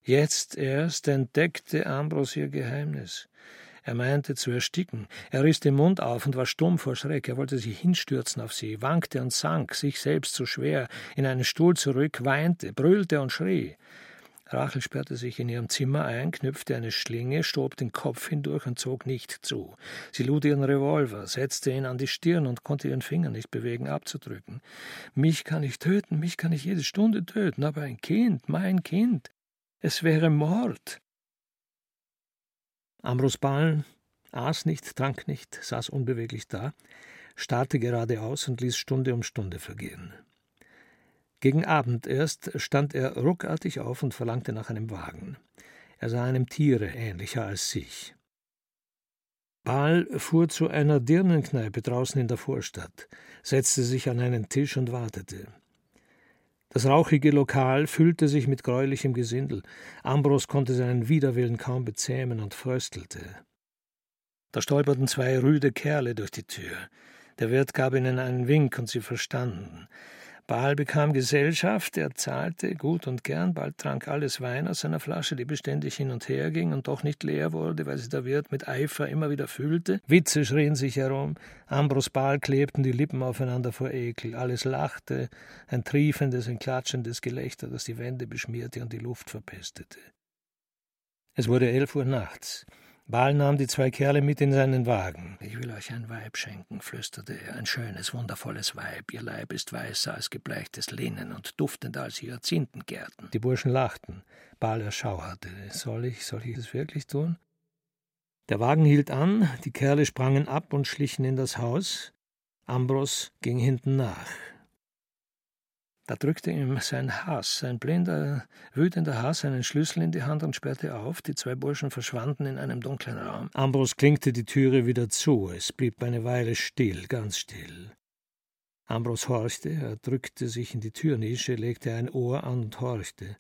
Jetzt erst entdeckte Ambros ihr Geheimnis. Er meinte zu ersticken. Er riss den Mund auf und war stumm vor Schreck. Er wollte sich hinstürzen auf sie, wankte und sank, sich selbst so schwer, in einen Stuhl zurück, weinte, brüllte und schrie. Rachel sperrte sich in ihrem Zimmer ein, knüpfte eine Schlinge, stob den Kopf hindurch und zog nicht zu. Sie lud ihren Revolver, setzte ihn an die Stirn und konnte ihren Finger nicht bewegen, abzudrücken. Mich kann ich töten, mich kann ich jede Stunde töten, aber ein Kind, mein Kind, es wäre Mord. Ambrose Ballen aß nicht, trank nicht, saß unbeweglich da, starrte geradeaus und ließ Stunde um Stunde vergehen. Gegen Abend erst stand er ruckartig auf und verlangte nach einem Wagen. Er sah einem Tiere ähnlicher als sich. Baal fuhr zu einer Dirnenkneipe draußen in der Vorstadt, setzte sich an einen Tisch und wartete. Das rauchige Lokal füllte sich mit gräulichem Gesindel. Ambros konnte seinen Widerwillen kaum bezähmen und fröstelte. Da stolperten zwei rüde Kerle durch die Tür. Der Wirt gab ihnen einen Wink und sie verstanden. Baal bekam Gesellschaft, er zahlte gut und gern, bald trank alles Wein aus seiner Flasche, die beständig hin und her ging und doch nicht leer wurde, weil sie der Wirt mit Eifer immer wieder füllte. Witze schrien sich herum, Ambros Baal klebten die Lippen aufeinander vor Ekel, alles lachte, ein triefendes, ein klatschendes Gelächter, das die Wände beschmierte und die Luft verpestete. Es wurde elf Uhr nachts. Baal nahm die zwei Kerle mit in seinen Wagen. Ich will euch ein Weib schenken, flüsterte er, ein schönes, wundervolles Weib. Ihr Leib ist weißer als gebleichtes Linnen und duftender als Hyazintengärten. Die Burschen lachten. Baal erschauerte. Soll ich, soll ich es wirklich tun? Der Wagen hielt an, die Kerle sprangen ab und schlichen in das Haus. Ambros ging hinten nach. Da drückte ihm sein Hass, sein blinder, wütender Hass, einen Schlüssel in die Hand und sperrte auf. Die zwei Burschen verschwanden in einem dunklen Raum. Ambros klinkte die Türe wieder zu. Es blieb eine Weile still, ganz still. Ambros horchte, er drückte sich in die Türnische, legte ein Ohr an und horchte.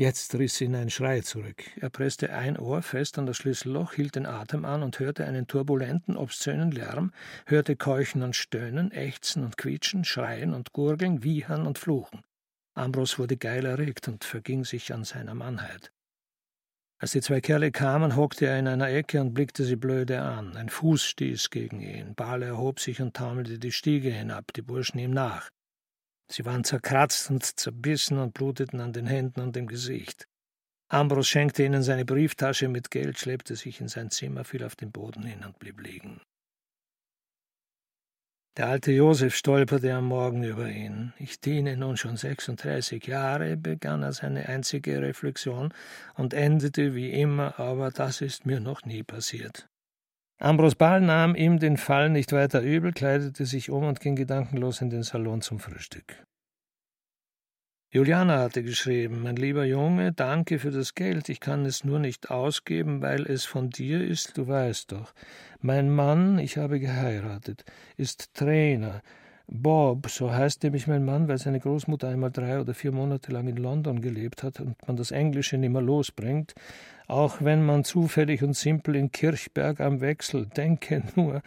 Jetzt riss ihn ein Schrei zurück. Er presste ein Ohr fest an das Schlüsselloch, hielt den Atem an und hörte einen turbulenten, obszönen Lärm, hörte Keuchen und Stöhnen, Ächzen und Quietschen, Schreien und Gurgeln, Wiehern und Fluchen. Ambros wurde geil erregt und verging sich an seiner Mannheit. Als die zwei Kerle kamen, hockte er in einer Ecke und blickte sie blöde an. Ein Fuß stieß gegen ihn. Bale erhob sich und taumelte die Stiege hinab, die Burschen ihm nach. Sie waren zerkratzt und zerbissen und bluteten an den Händen und dem Gesicht. Ambros schenkte ihnen seine Brieftasche mit Geld, schleppte sich in sein Zimmer, fiel auf den Boden hin und blieb liegen. Der alte Josef stolperte am Morgen über ihn. Ich diene nun schon 36 Jahre, begann er seine einzige Reflexion und endete wie immer, aber das ist mir noch nie passiert. Ambros Bahl nahm ihm den Fall nicht weiter übel, kleidete sich um und ging gedankenlos in den Salon zum Frühstück. Juliana hatte geschrieben, mein lieber Junge, danke für das Geld, ich kann es nur nicht ausgeben, weil es von dir ist, du weißt doch. Mein Mann, ich habe geheiratet, ist Trainer. Bob, so heißt nämlich mein Mann, weil seine Großmutter einmal drei oder vier Monate lang in London gelebt hat und man das Englische nimmer losbringt, auch wenn man zufällig und simpel in Kirchberg am Wechsel, denke [laughs] nur,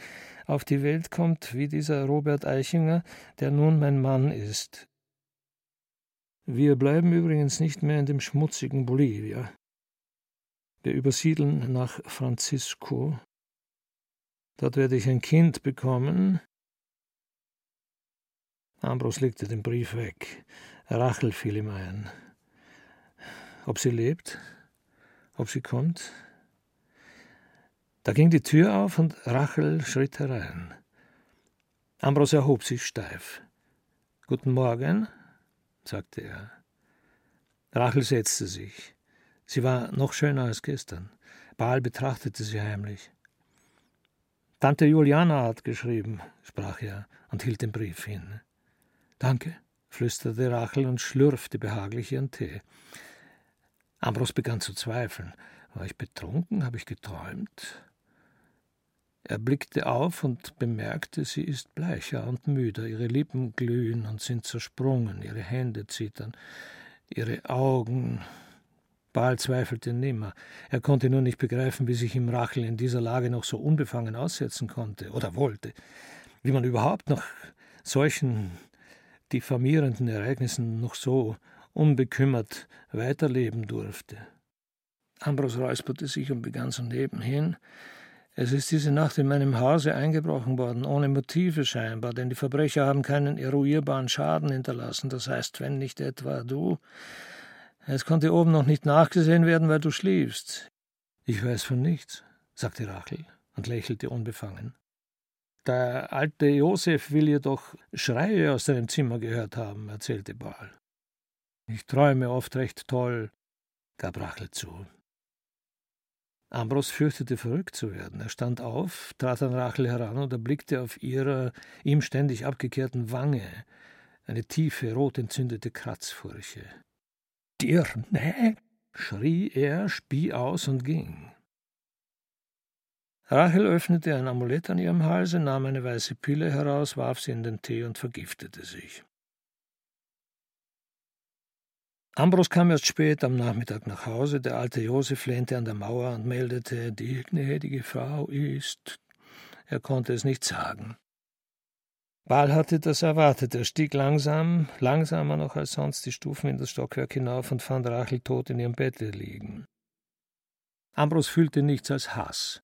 auf die Welt kommt wie dieser Robert Eichinger, der nun mein Mann ist. Wir bleiben übrigens nicht mehr in dem schmutzigen Bolivia. Wir übersiedeln nach Francisco. Dort werde ich ein Kind bekommen. Ambros legte den Brief weg. Rachel fiel ihm ein. Ob sie lebt? Ob sie kommt. Da ging die Tür auf und Rachel schritt herein. Ambros erhob sich steif. Guten Morgen, sagte er. Rachel setzte sich. Sie war noch schöner als gestern. Baal betrachtete sie heimlich. Tante Juliana hat geschrieben, sprach er und hielt den Brief hin. Danke, flüsterte Rachel und schlürfte behaglich ihren Tee. Ambros begann zu zweifeln. War ich betrunken? Habe ich geträumt? Er blickte auf und bemerkte, sie ist bleicher und müder, ihre Lippen glühen und sind zersprungen, ihre Hände zittern, ihre Augen. Baal zweifelte nimmer. Er konnte nur nicht begreifen, wie sich ihm Rachel in dieser Lage noch so unbefangen aussetzen konnte oder wollte, wie man überhaupt nach solchen diffamierenden Ereignissen noch so unbekümmert weiterleben durfte. Ambros räusperte sich und begann so nebenhin. Es ist diese Nacht in meinem Hause eingebrochen worden, ohne Motive scheinbar, denn die Verbrecher haben keinen eruierbaren Schaden hinterlassen, das heißt, wenn nicht etwa du. Es konnte oben noch nicht nachgesehen werden, weil du schliefst. Ich weiß von nichts, sagte Rachel und lächelte unbefangen. Der alte Josef will jedoch Schreie aus seinem Zimmer gehört haben, erzählte Baal. Ich träume oft recht toll, gab Rachel zu. Ambros fürchtete, verrückt zu werden. Er stand auf, trat an Rachel heran und erblickte auf ihrer ihm ständig abgekehrten Wange eine tiefe, rot entzündete Kratzfurche. Dirne! schrie er, spie aus und ging. Rachel öffnete ein Amulett an ihrem Halse, nahm eine weiße Pille heraus, warf sie in den Tee und vergiftete sich. Ambros kam erst spät am Nachmittag nach Hause. Der alte Josef lehnte an der Mauer und meldete, die gnädige Frau ist. Er konnte es nicht sagen. Baal hatte das erwartet. Er stieg langsam, langsamer noch als sonst, die Stufen in das Stockwerk hinauf und fand Rachel tot in ihrem Bette liegen. Ambros fühlte nichts als Hass.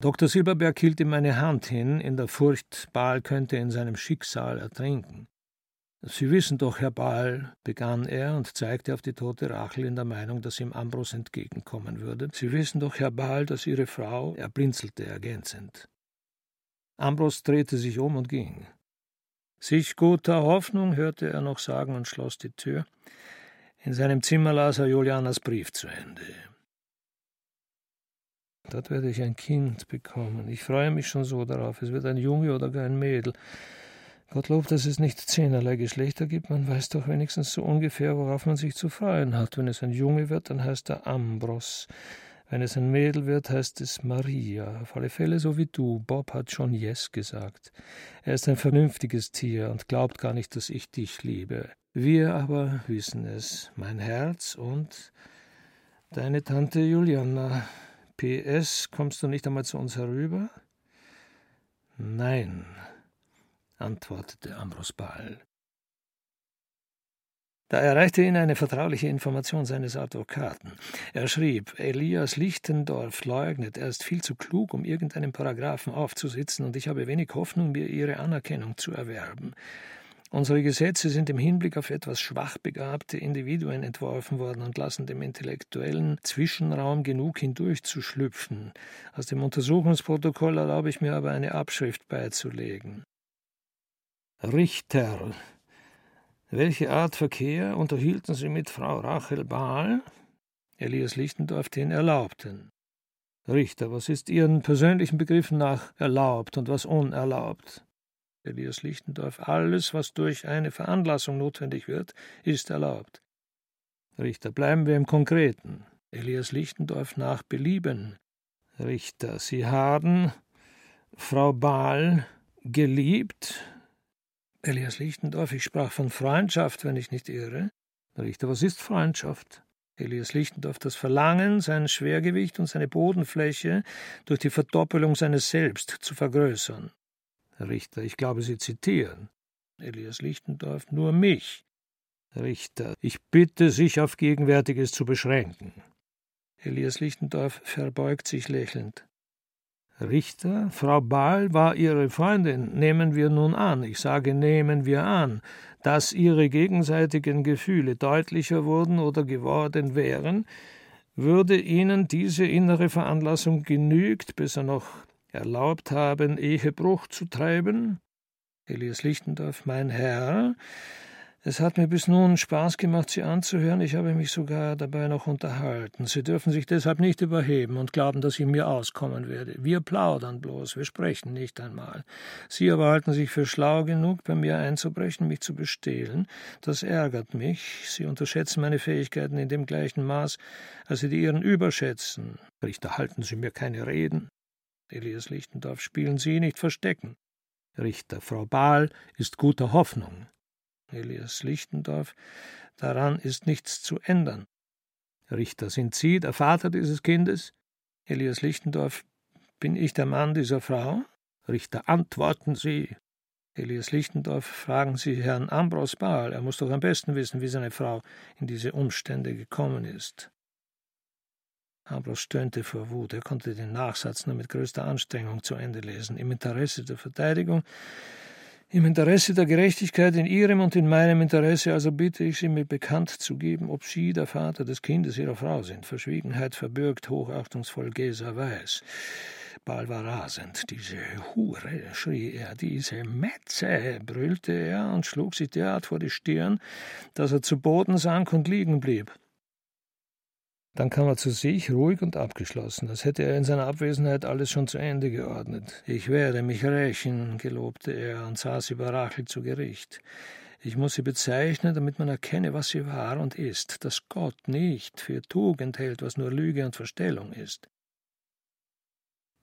Dr. Silberberg hielt ihm eine Hand hin, in der Furcht, Baal könnte in seinem Schicksal ertrinken. Sie wissen doch, Herr Baal, begann er und zeigte auf die tote Rachel in der Meinung, dass ihm Ambros entgegenkommen würde. Sie wissen doch, Herr Baal, dass Ihre Frau, er blinzelte ergänzend. Ambros drehte sich um und ging. Sich guter Hoffnung, hörte er noch sagen und schloss die Tür. In seinem Zimmer las er Julianas Brief zu Ende. Dort werde ich ein Kind bekommen. Ich freue mich schon so darauf. Es wird ein Junge oder gar ein Mädel. Gottlob, dass es nicht zehnerlei Geschlechter gibt, man weiß doch wenigstens so ungefähr, worauf man sich zu freuen hat. Wenn es ein Junge wird, dann heißt er Ambros. Wenn es ein Mädel wird, heißt es Maria. Auf alle Fälle so wie du. Bob hat schon Yes gesagt. Er ist ein vernünftiges Tier und glaubt gar nicht, dass ich dich liebe. Wir aber wissen es. Mein Herz und deine Tante Juliana. PS, kommst du nicht einmal zu uns herüber? Nein, antwortete Ambros Baal. Da erreichte ihn eine vertrauliche Information seines Advokaten. Er schrieb, Elias Lichtendorf leugnet, er ist viel zu klug, um irgendeinen Paragraphen aufzusitzen, und ich habe wenig Hoffnung, mir ihre Anerkennung zu erwerben. Unsere Gesetze sind im Hinblick auf etwas schwach begabte Individuen entworfen worden und lassen dem intellektuellen Zwischenraum genug hindurchzuschlüpfen. Aus dem Untersuchungsprotokoll erlaube ich mir aber eine Abschrift beizulegen. Richter. Welche Art Verkehr unterhielten Sie mit Frau Rachel Bahl? Elias Lichtendorf den erlaubten. Richter, was ist Ihren persönlichen Begriffen nach erlaubt und was unerlaubt? Elias Lichtendorf, alles, was durch eine Veranlassung notwendig wird, ist erlaubt. Richter, bleiben wir im Konkreten. Elias Lichtendorf nach Belieben. Richter, Sie haben Frau Bahl geliebt? Elias Lichtendorf, ich sprach von Freundschaft, wenn ich nicht irre. Richter, was ist Freundschaft? Elias Lichtendorf, das Verlangen, sein Schwergewicht und seine Bodenfläche durch die Verdoppelung seines Selbst zu vergrößern. Richter, ich glaube, Sie zitieren. Elias Lichtendorf, nur mich. Richter, ich bitte, sich auf Gegenwärtiges zu beschränken. Elias Lichtendorf verbeugt sich lächelnd. Richter, Frau Bahl war Ihre Freundin. Nehmen wir nun an, ich sage nehmen wir an, dass Ihre gegenseitigen Gefühle deutlicher wurden oder geworden wären, würde Ihnen diese innere Veranlassung genügt, bis er noch erlaubt haben, Ehebruch zu treiben? Elias Lichtendorf, mein Herr, es hat mir bis nun Spaß gemacht, Sie anzuhören. Ich habe mich sogar dabei noch unterhalten. Sie dürfen sich deshalb nicht überheben und glauben, dass ich mir auskommen werde. Wir plaudern bloß, wir sprechen nicht einmal. Sie aber halten sich für schlau genug, bei mir einzubrechen, mich zu bestehlen. Das ärgert mich. Sie unterschätzen meine Fähigkeiten in dem gleichen Maß, als Sie die Ihren überschätzen. Richter, halten Sie mir keine Reden. Elias Lichtendorf, spielen Sie nicht verstecken. Richter, Frau Bahl ist guter Hoffnung. Elias Lichtendorf, daran ist nichts zu ändern. Richter, sind Sie der Vater dieses Kindes? Elias Lichtendorf, bin ich der Mann dieser Frau? Richter, antworten Sie. Elias Lichtendorf, fragen Sie Herrn Ambros Bahl, er muss doch am besten wissen, wie seine Frau in diese Umstände gekommen ist. Ambros stöhnte vor Wut, er konnte den Nachsatz nur mit größter Anstrengung zu Ende lesen. Im Interesse der Verteidigung im Interesse der Gerechtigkeit, in Ihrem und in meinem Interesse, also bitte ich Sie, mir bekannt zu geben, ob Sie der Vater des Kindes Ihrer Frau sind. Verschwiegenheit verbürgt, hochachtungsvoll Gesa weiß. Baal war rasend. Diese Hure, schrie er, diese Metze, brüllte er und schlug sich derart vor die Stirn, dass er zu Boden sank und liegen blieb. Dann kam er zu sich, ruhig und abgeschlossen, als hätte er in seiner Abwesenheit alles schon zu Ende geordnet. Ich werde mich rächen, gelobte er und saß über Rachel zu Gericht. Ich muss sie bezeichnen, damit man erkenne, was sie war und ist, dass Gott nicht für Tugend hält, was nur Lüge und Verstellung ist.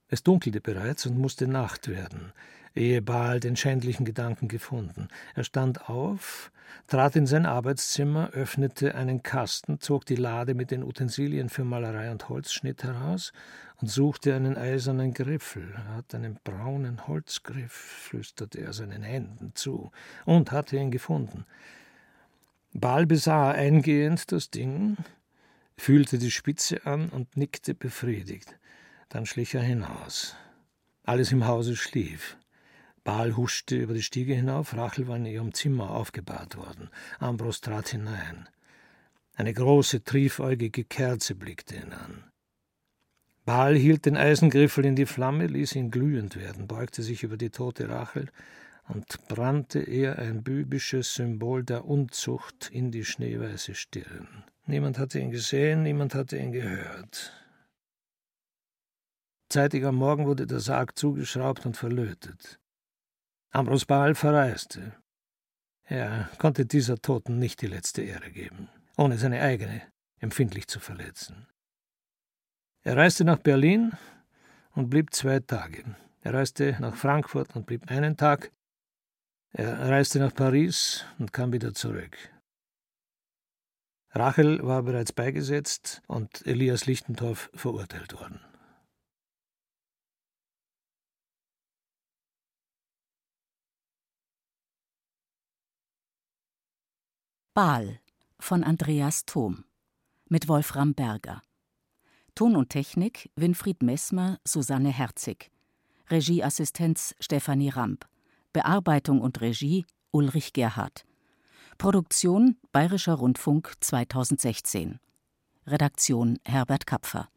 Es dunkelte bereits und musste Nacht werden, ehe Baal den schändlichen Gedanken gefunden. Er stand auf, trat in sein Arbeitszimmer, öffnete einen Kasten, zog die Lade mit den Utensilien für Malerei und Holzschnitt heraus und suchte einen eisernen Griffel. Er hat einen braunen Holzgriff, flüsterte er seinen Händen zu, und hatte ihn gefunden. Baal besah eingehend das Ding, fühlte die Spitze an und nickte befriedigt. Dann schlich er hinaus. Alles im Hause schlief. Baal huschte über die Stiege hinauf, Rachel war in ihrem Zimmer aufgebahrt worden. Ambros trat hinein. Eine große, triefäugige Kerze blickte ihn an. Baal hielt den Eisengriffel in die Flamme, ließ ihn glühend werden, beugte sich über die tote Rachel und brannte ihr ein bübisches Symbol der Unzucht in die schneeweiße Stirn. Niemand hatte ihn gesehen, niemand hatte ihn gehört. Zeitig am Morgen wurde der Sarg zugeschraubt und verlötet. Ambros Baal verreiste. Er konnte dieser Toten nicht die letzte Ehre geben, ohne seine eigene empfindlich zu verletzen. Er reiste nach Berlin und blieb zwei Tage. Er reiste nach Frankfurt und blieb einen Tag. Er reiste nach Paris und kam wieder zurück. Rachel war bereits beigesetzt und Elias Lichtendorf verurteilt worden. Baal von Andreas Thom mit Wolfram Berger. Ton und Technik Winfried Messmer, Susanne Herzig. Regieassistenz Stefanie Ramp. Bearbeitung und Regie Ulrich Gerhardt. Produktion Bayerischer Rundfunk 2016. Redaktion Herbert Kapfer